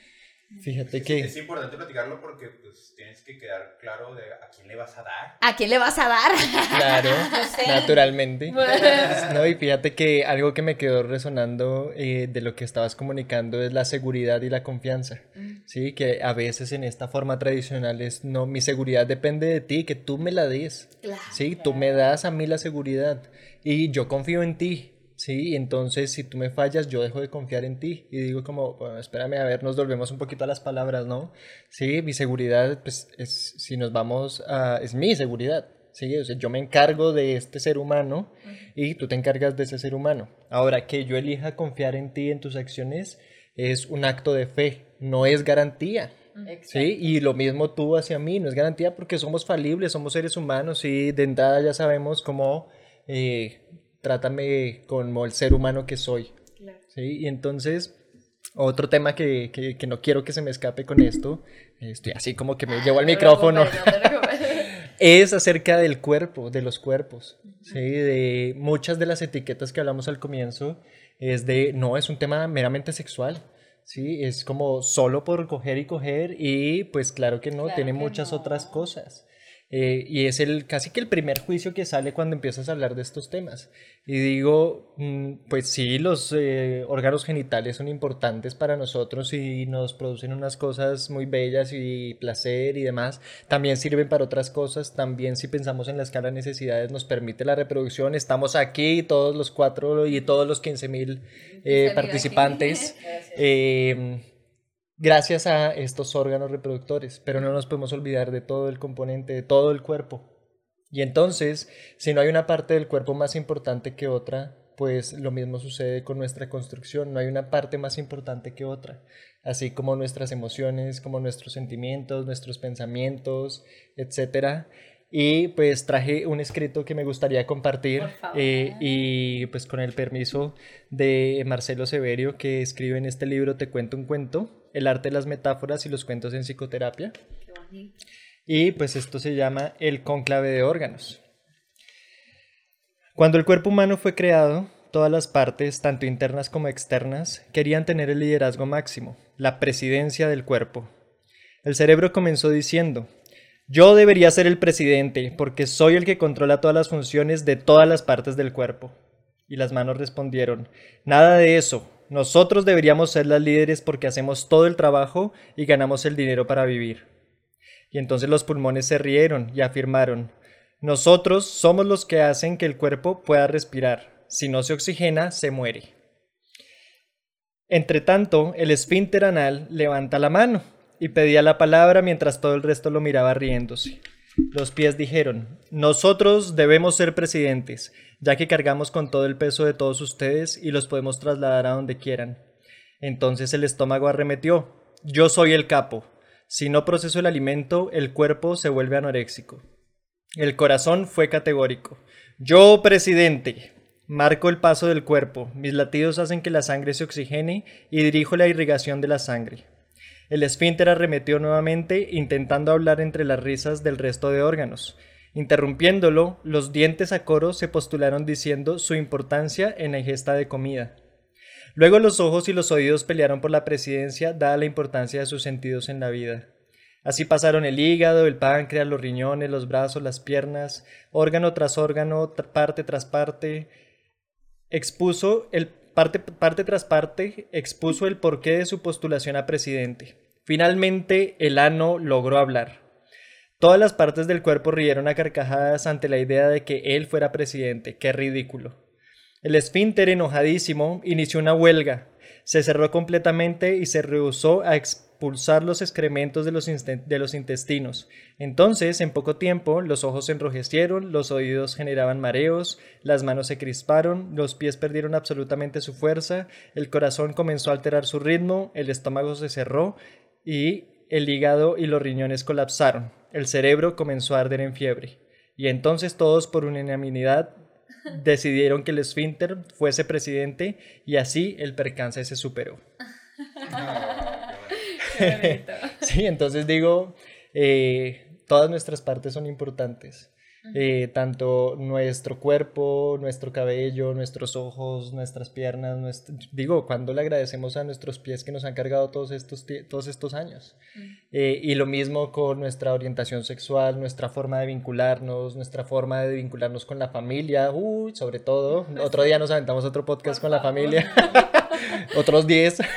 Fíjate Es, que es importante platicarlo porque pues tienes que quedar claro de a quién le vas a dar. ¿A quién le vas a dar? (laughs) Claro, sé. naturalmente. (laughs) No, y fíjate que algo que me quedó resonando eh, de lo que estabas comunicando es la seguridad y la confianza. Sí, que a veces en esta forma tradicional es, no, mi seguridad depende de ti, que tú me la des. Claro. Sí, tú me das a mí la seguridad y yo confío en ti. Sí, entonces si tú me fallas, yo dejo de confiar en ti y digo como, bueno, espérame, a ver, nos volvemos un poquito a las palabras, ¿no? Sí, mi seguridad, pues, es, si nos vamos a, es mi seguridad, sí, o sea, yo me encargo de este ser humano y tú te encargas de ese ser humano. Ahora, que yo elija confiar en ti, en tus acciones, es un acto de fe, no es garantía. Sí, y lo mismo tú hacia mí, no es garantía porque somos falibles, somos seres humanos y de entrada ya sabemos cómo eh, trátame como el ser humano que soy. Claro. Sí, y entonces otro tema que, que, que no quiero que se me escape con esto, estoy así como que me llevo al te micrófono, no (laughs) es acerca del cuerpo, de los cuerpos, ¿sí? De muchas de las etiquetas que hablamos al comienzo, es de, no, es un tema meramente sexual, ¿sí? Es como solo por coger y coger y pues claro que no, Claro tiene que muchas no. otras cosas. Eh, y es el casi que el primer juicio que sale cuando empiezas a hablar de estos temas. Y digo, mm, pues sí, los eh, órganos genitales son importantes para nosotros y nos producen unas cosas muy bellas y placer y demás. También sirven para otras cosas. También si pensamos en la escala de necesidades nos permite la reproducción. Estamos aquí todos los cuatro y todos los 15 mil eh, participantes. (laughs) Gracias. A estos órganos reproductores, pero no nos podemos olvidar de todo el componente, de todo el cuerpo. Y entonces, si no hay una parte del cuerpo más importante que otra, pues lo mismo sucede con nuestra construcción, no hay una parte más importante que otra, así como nuestras emociones, como nuestros sentimientos, nuestros pensamientos, etcétera. Y pues traje un escrito que me gustaría compartir eh, y pues con el permiso de Marcelo Severio que escribe en este libro Te cuento un cuento, el arte de las metáforas y los cuentos en psicoterapia. Y pues esto se llama el cónclave de órganos. Cuando el cuerpo humano fue creado, todas las partes, tanto internas como externas, querían tener el liderazgo máximo, la presidencia del cuerpo. El cerebro comenzó diciendo, yo debería ser el presidente porque soy el que controla todas las funciones de todas las partes del cuerpo. Y las manos respondieron, nada de eso, nosotros deberíamos ser las líderes porque hacemos todo el trabajo y ganamos el dinero para vivir. Y entonces los pulmones se rieron y afirmaron, nosotros somos los que hacen que el cuerpo pueda respirar. Si no se oxigena, se muere. Entre tanto, el esfínter anal levanta la mano y pedía la palabra mientras todo el resto lo miraba riéndose. Los pies dijeron, nosotros debemos ser presidentes, ya que cargamos con todo el peso de todos ustedes y los podemos trasladar a donde quieran. Entonces el estómago arremetió. Yo soy el capo. Si no proceso el alimento, el cuerpo se vuelve anoréxico. El corazón fue categórico. Yo, presidente, marco el paso del cuerpo. Mis latidos hacen que la sangre se oxigene y dirijo la irrigación de la sangre. El esfínter arremetió nuevamente, intentando hablar entre las risas del resto de órganos. Interrumpiéndolo, los dientes a coro se postularon diciendo su importancia en la ingesta de comida. Luego los ojos y los oídos pelearon por la presidencia, dada la importancia de sus sentidos en la vida. Así pasaron el hígado, el páncreas, los riñones, los brazos, las piernas, órgano tras órgano, parte tras parte. Expuso el parte, parte tras parte, expuso el porqué de su postulación a presidente. Finalmente, el ano logró hablar. Todas las partes del cuerpo rieron a carcajadas ante la idea de que él fuera presidente. ¡Qué ridículo! El esfínter, enojadísimo, inició una huelga. Se cerró completamente y se rehusó a expulsar los excrementos de los, de los, intestinos. Entonces, en poco tiempo, los ojos se enrojecieron, los oídos generaban mareos, las manos se crisparon, los pies perdieron absolutamente su fuerza, el corazón comenzó a alterar su ritmo, el estómago se cerró y el hígado y los riñones colapsaron. El cerebro comenzó a arder en fiebre. Y entonces todos por unanimidad decidieron que el esfínter fuese presidente y así el percance se superó. (laughs) (laughs) sí, entonces digo, eh, todas nuestras partes son importantes. Eh, tanto nuestro cuerpo, nuestro cabello, nuestros ojos, nuestras piernas, digo, cuando le agradecemos a nuestros pies que nos han cargado todos estos, todos estos años. Eh, y lo mismo con nuestra orientación sexual, nuestra forma de vincularnos, nuestra forma de vincularnos con la familia, uy, sobre todo. (laughs) Otro día nos aventamos otro podcast con la familia. (laughs) Otros 10. (laughs)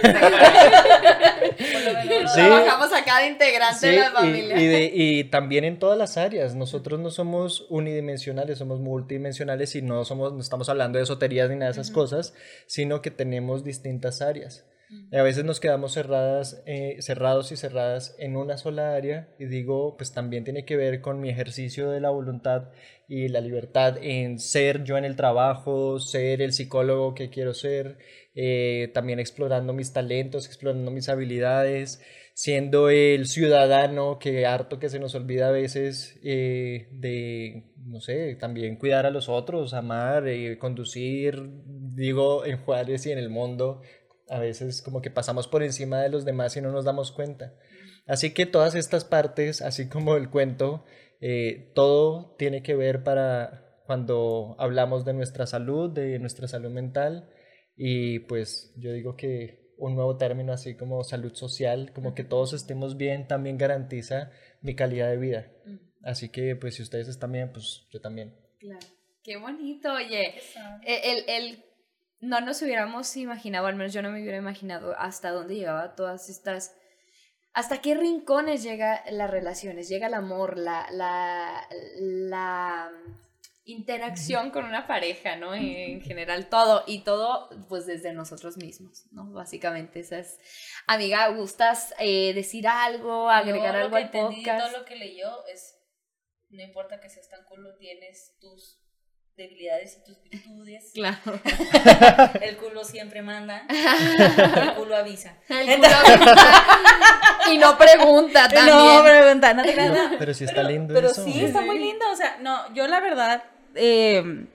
Trabajamos a cada integrante de la familia. Y, también en todas las áreas. Nosotros no somos unidimensionales, somos multidimensionales y no, somos, no estamos hablando de esoterías ni nada de esas cosas, sino que tenemos distintas áreas. A veces nos quedamos cerradas, eh, cerrados y cerradas en una sola área. Y digo, pues también tiene que ver con mi ejercicio de la voluntad y la libertad en ser yo en el trabajo, ser el psicólogo que quiero ser, eh, también explorando mis talentos, explorando mis habilidades, siendo el ciudadano que harto que se nos olvida a veces eh, de, no sé, también cuidar a los otros, amar, eh, conducir, digo, en Juárez y en el mundo, a veces como que pasamos por encima de los demás y no nos damos cuenta. Así que todas estas partes, así como el cuento, todo tiene que ver para cuando hablamos de nuestra salud, de nuestra salud mental, y pues yo digo que un nuevo término así como salud social, como que todos estemos bien, también garantiza mi calidad de vida. Así que pues si ustedes están bien, pues yo también. Claro. Qué bonito, oye. E, el, el, no nos hubiéramos imaginado, al menos yo no me hubiera imaginado hasta dónde llegaba todas estas... ¿Hasta qué rincones llega las relaciones? Llega el amor, la, la, la interacción con una pareja, ¿no? En general, todo, y todo, pues desde nosotros mismos, ¿no? Básicamente, esa es. Amiga, ¿gustas eh, decir algo, agregar algo al podcast? Todo lo que leyó es, no importa que seas tan culo, tienes tus debilidades y tus virtudes. (laughs) Claro. (laughs) el culo siempre manda. El culo avisa. (laughs) y no pregunta también. No pregunta, no te nada. Pero sí está lindo Pero sí, está muy lindo. O sea, no, yo la verdad eh,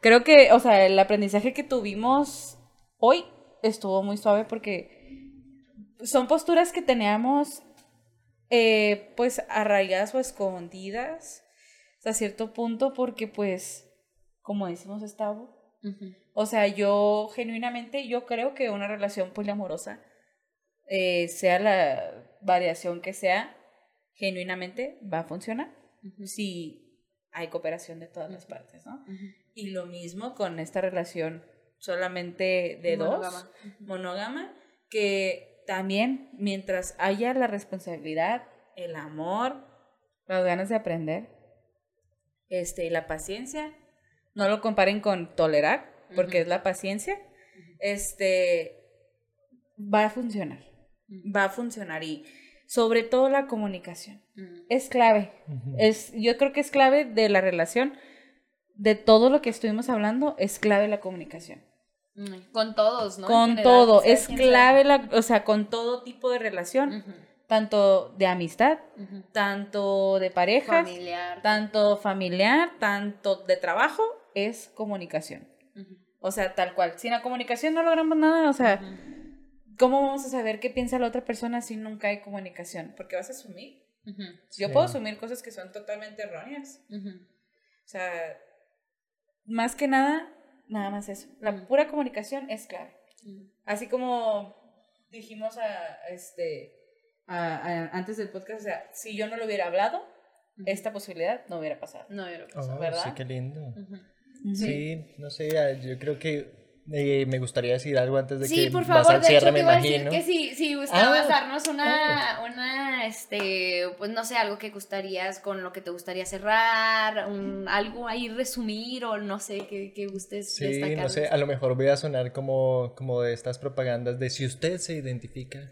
creo que, o sea, el aprendizaje que tuvimos hoy estuvo muy suave porque son posturas que teníamos eh, pues arraigadas o escondidas hasta cierto punto porque pues, como decimos Estavo, o sea, yo genuinamente, yo creo que una relación poliamorosa, eh, sea la variación que sea, genuinamente va a funcionar. Si hay cooperación de todas las partes, ¿no? Y lo mismo con esta relación solamente de dos, monógama, que también mientras haya la responsabilidad, el amor, las ganas de aprender, este, la paciencia, no lo comparen con tolerar, porque es la paciencia, este, va a funcionar, va a funcionar y sobre todo la comunicación. Es clave. es, yo creo que es clave de la relación, de todo lo que estuvimos hablando, es clave la comunicación. Con todos, ¿no? Con general, todo. sea Es clave, la, o sea, con todo tipo de relación, tanto de amistad, tanto de parejas, Familiar. tanto familiar, tanto de trabajo, es comunicación. O sea, tal cual. Sin la comunicación no logramos nada. O sea, ¿cómo vamos a saber qué piensa la otra persona si nunca hay comunicación? Porque vas a asumir. Yo Sí. puedo asumir cosas que son totalmente erróneas. O sea, más que nada, nada más eso. La pura comunicación es clave. Así como dijimos a, este, a- a- antes del podcast, o sea, si yo no lo hubiera hablado, esta posibilidad no hubiera pasado. No, yo lo Oh. ¿verdad? sí, qué lindo. Ujú. Sí, no sé, ah, yo creo que eh, me gustaría decir algo antes de Sí, que por vas favor, al de cierre, hecho me a decir imagino. que si, si gustabas Ah, darnos una, una, este, pues no sé, algo que gustarías, con lo que te gustaría cerrar, un, algo ahí resumir o no sé, que, que gustes Sí, destacar. no sé, a lo mejor voy a sonar como, como de estas propagandas de si usted se identifica.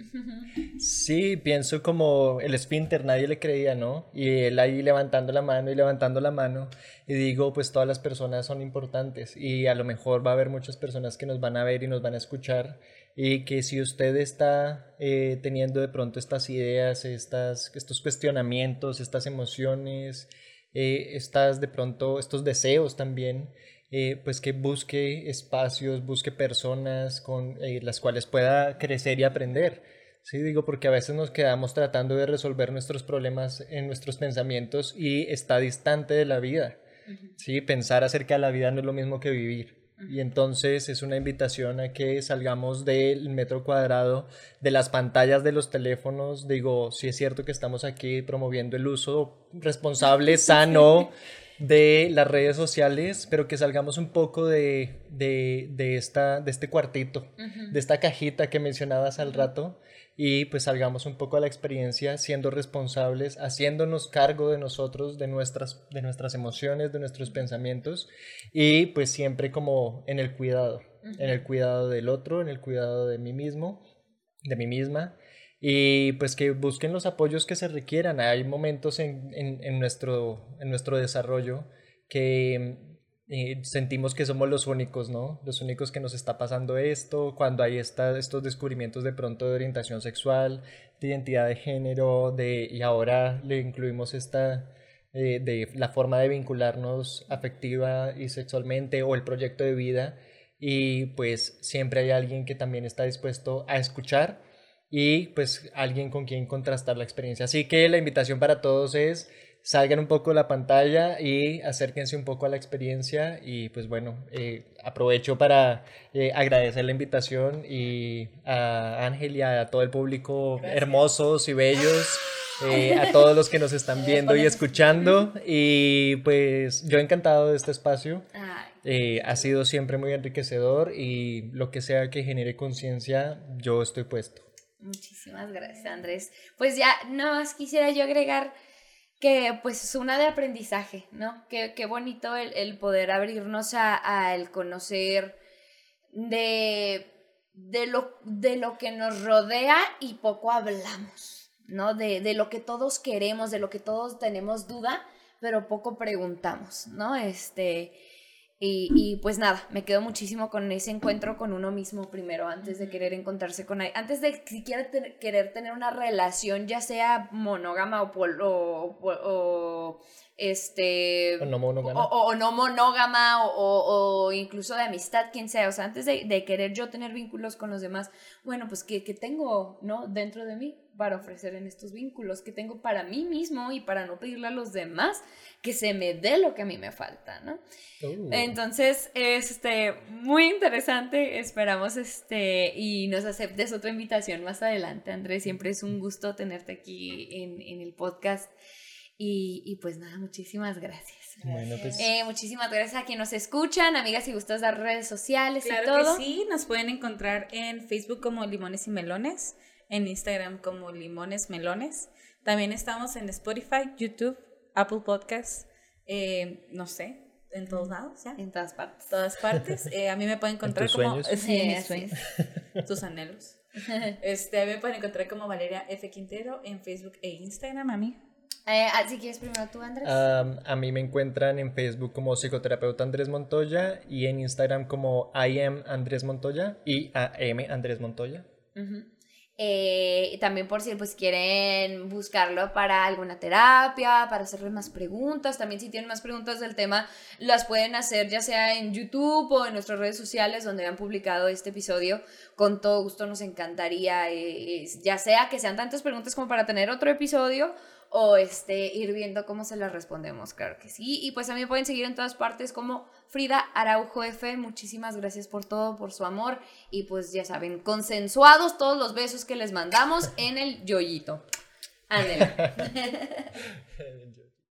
Sí, pienso como el esfínter, nadie le creía, ¿no? Y él ahí levantando la mano y levantando la mano. Y digo, pues todas las personas son importantes y a lo mejor va a haber muchas personas que nos van a ver y nos van a escuchar. Y que si usted está eh, teniendo de pronto estas ideas, estas, estos cuestionamientos, estas emociones, eh, estas de pronto, estos deseos también, eh, pues que busque espacios, busque personas con eh, las cuales pueda crecer y aprender. Sí, digo, porque a veces nos quedamos tratando de resolver nuestros problemas en nuestros pensamientos y está distante de la vida. Sí, pensar acerca de la vida no es lo mismo que vivir. Y entonces es una invitación a que salgamos del metro cuadrado, de las pantallas de los teléfonos. Digo, sí es cierto que estamos aquí promoviendo el uso responsable, (laughs) sano de las redes sociales, pero que salgamos un poco de, de, de esta, de este cuartito, de esta cajita que mencionabas al rato, y pues salgamos un poco a la experiencia siendo responsables, haciéndonos cargo de nosotros, de nuestras, de nuestras emociones, de nuestros pensamientos, y pues siempre como en el cuidado, en el cuidado del otro, en el cuidado de mí mismo, de mí misma, y pues que busquen los apoyos que se requieran. Hay momentos en, en, en nuestro, en nuestro desarrollo que sentimos que somos los únicos, ¿no? Los únicos que nos está pasando esto, cuando hay esta, estos descubrimientos de pronto de orientación sexual, de identidad de género, de, y ahora le incluimos esta... eh, de la forma de vincularnos afectiva y sexualmente o el proyecto de vida y pues siempre hay alguien que también está dispuesto a escuchar y pues alguien con quien contrastar la experiencia. Así que la invitación para todos es salgan un poco de la pantalla y acérquense un poco a la experiencia y pues bueno, eh, aprovecho para eh, agradecer la invitación y a Ángel y a todo el público hermosos y bellos. eh, a todos los que nos están (laughs) viendo y escuchando y pues yo encantado de este espacio eh, ha sido siempre muy enriquecedor y lo que sea que genere conciencia yo estoy puesto muchísimas gracias, Andrés. Pues ya, no más quisiera yo agregar que pues es una de aprendizaje, ¿no? Qué, qué bonito el, el poder abrirnos a, el conocer de, de, lo, de lo que nos rodea y poco hablamos, ¿no? De, de lo que todos queremos, de lo que todos tenemos duda, pero poco preguntamos, ¿no? Este, y, y, pues nada, me quedo muchísimo con ese encuentro con uno mismo primero, antes de querer encontrarse con alguien, antes de siquiera querer tener una relación, ya sea monógama o, pol- o, este... O no monógama. O, o- no monógama o, incluso de amistad, quien sea. O sea, antes de, de querer yo tener vínculos con los demás, bueno, pues ¿qué, qué tengo, ¿no? Dentro de mí para ofrecer en estos vínculos, que tengo para mí mismo y para no pedirle a los demás que se me dé lo que a mí me falta, ¿no? Uh. Entonces, este, muy interesante. Esperamos este y nos aceptes otra invitación más adelante, Andrés. Siempre es un gusto tenerte aquí en, en el podcast. Y, y pues nada, muchísimas gracias. Bueno, pues Eh, muchísimas gracias a quienes nos escuchan, amigas, si gustas dar redes sociales y Claro todo. que sí, nos pueden encontrar en Facebook como Limones y Melones, en Instagram como Limones Melones. También estamos en Spotify, YouTube, Apple Podcasts, eh, no sé, en todos lados, ya. En todas partes. todas partes. (laughs) Eh, a mí me pueden encontrar tus como sueños? Sí, mis sueños, tus anhelos. Este, a mí me pueden encontrar como Valeria F Quintero en Facebook e Instagram, a mí. Eh, ah, si quieres primero tú, Andrés. A mí me encuentran en Facebook como psicoterapeuta Andrés Montoya y en Instagram como I am Andrés Montoya y AM Andrés Montoya. Eh, también por si pues quieren buscarlo para alguna terapia, para hacerle más preguntas, también si tienen más preguntas del tema, las pueden hacer ya sea en YouTube o en nuestras redes sociales donde han publicado este episodio. Con todo gusto nos encantaría, eh, ya sea que sean tantas preguntas como para tener otro episodio o este, ir viendo cómo se las respondemos, claro que sí. Y pues también pueden seguir en todas partes como Frida Araujo F. Muchísimas gracias por todo, por su amor. Y pues ya saben, consensuados todos los besos que les mandamos en el yoyito. Ándale. (laughs) (laughs)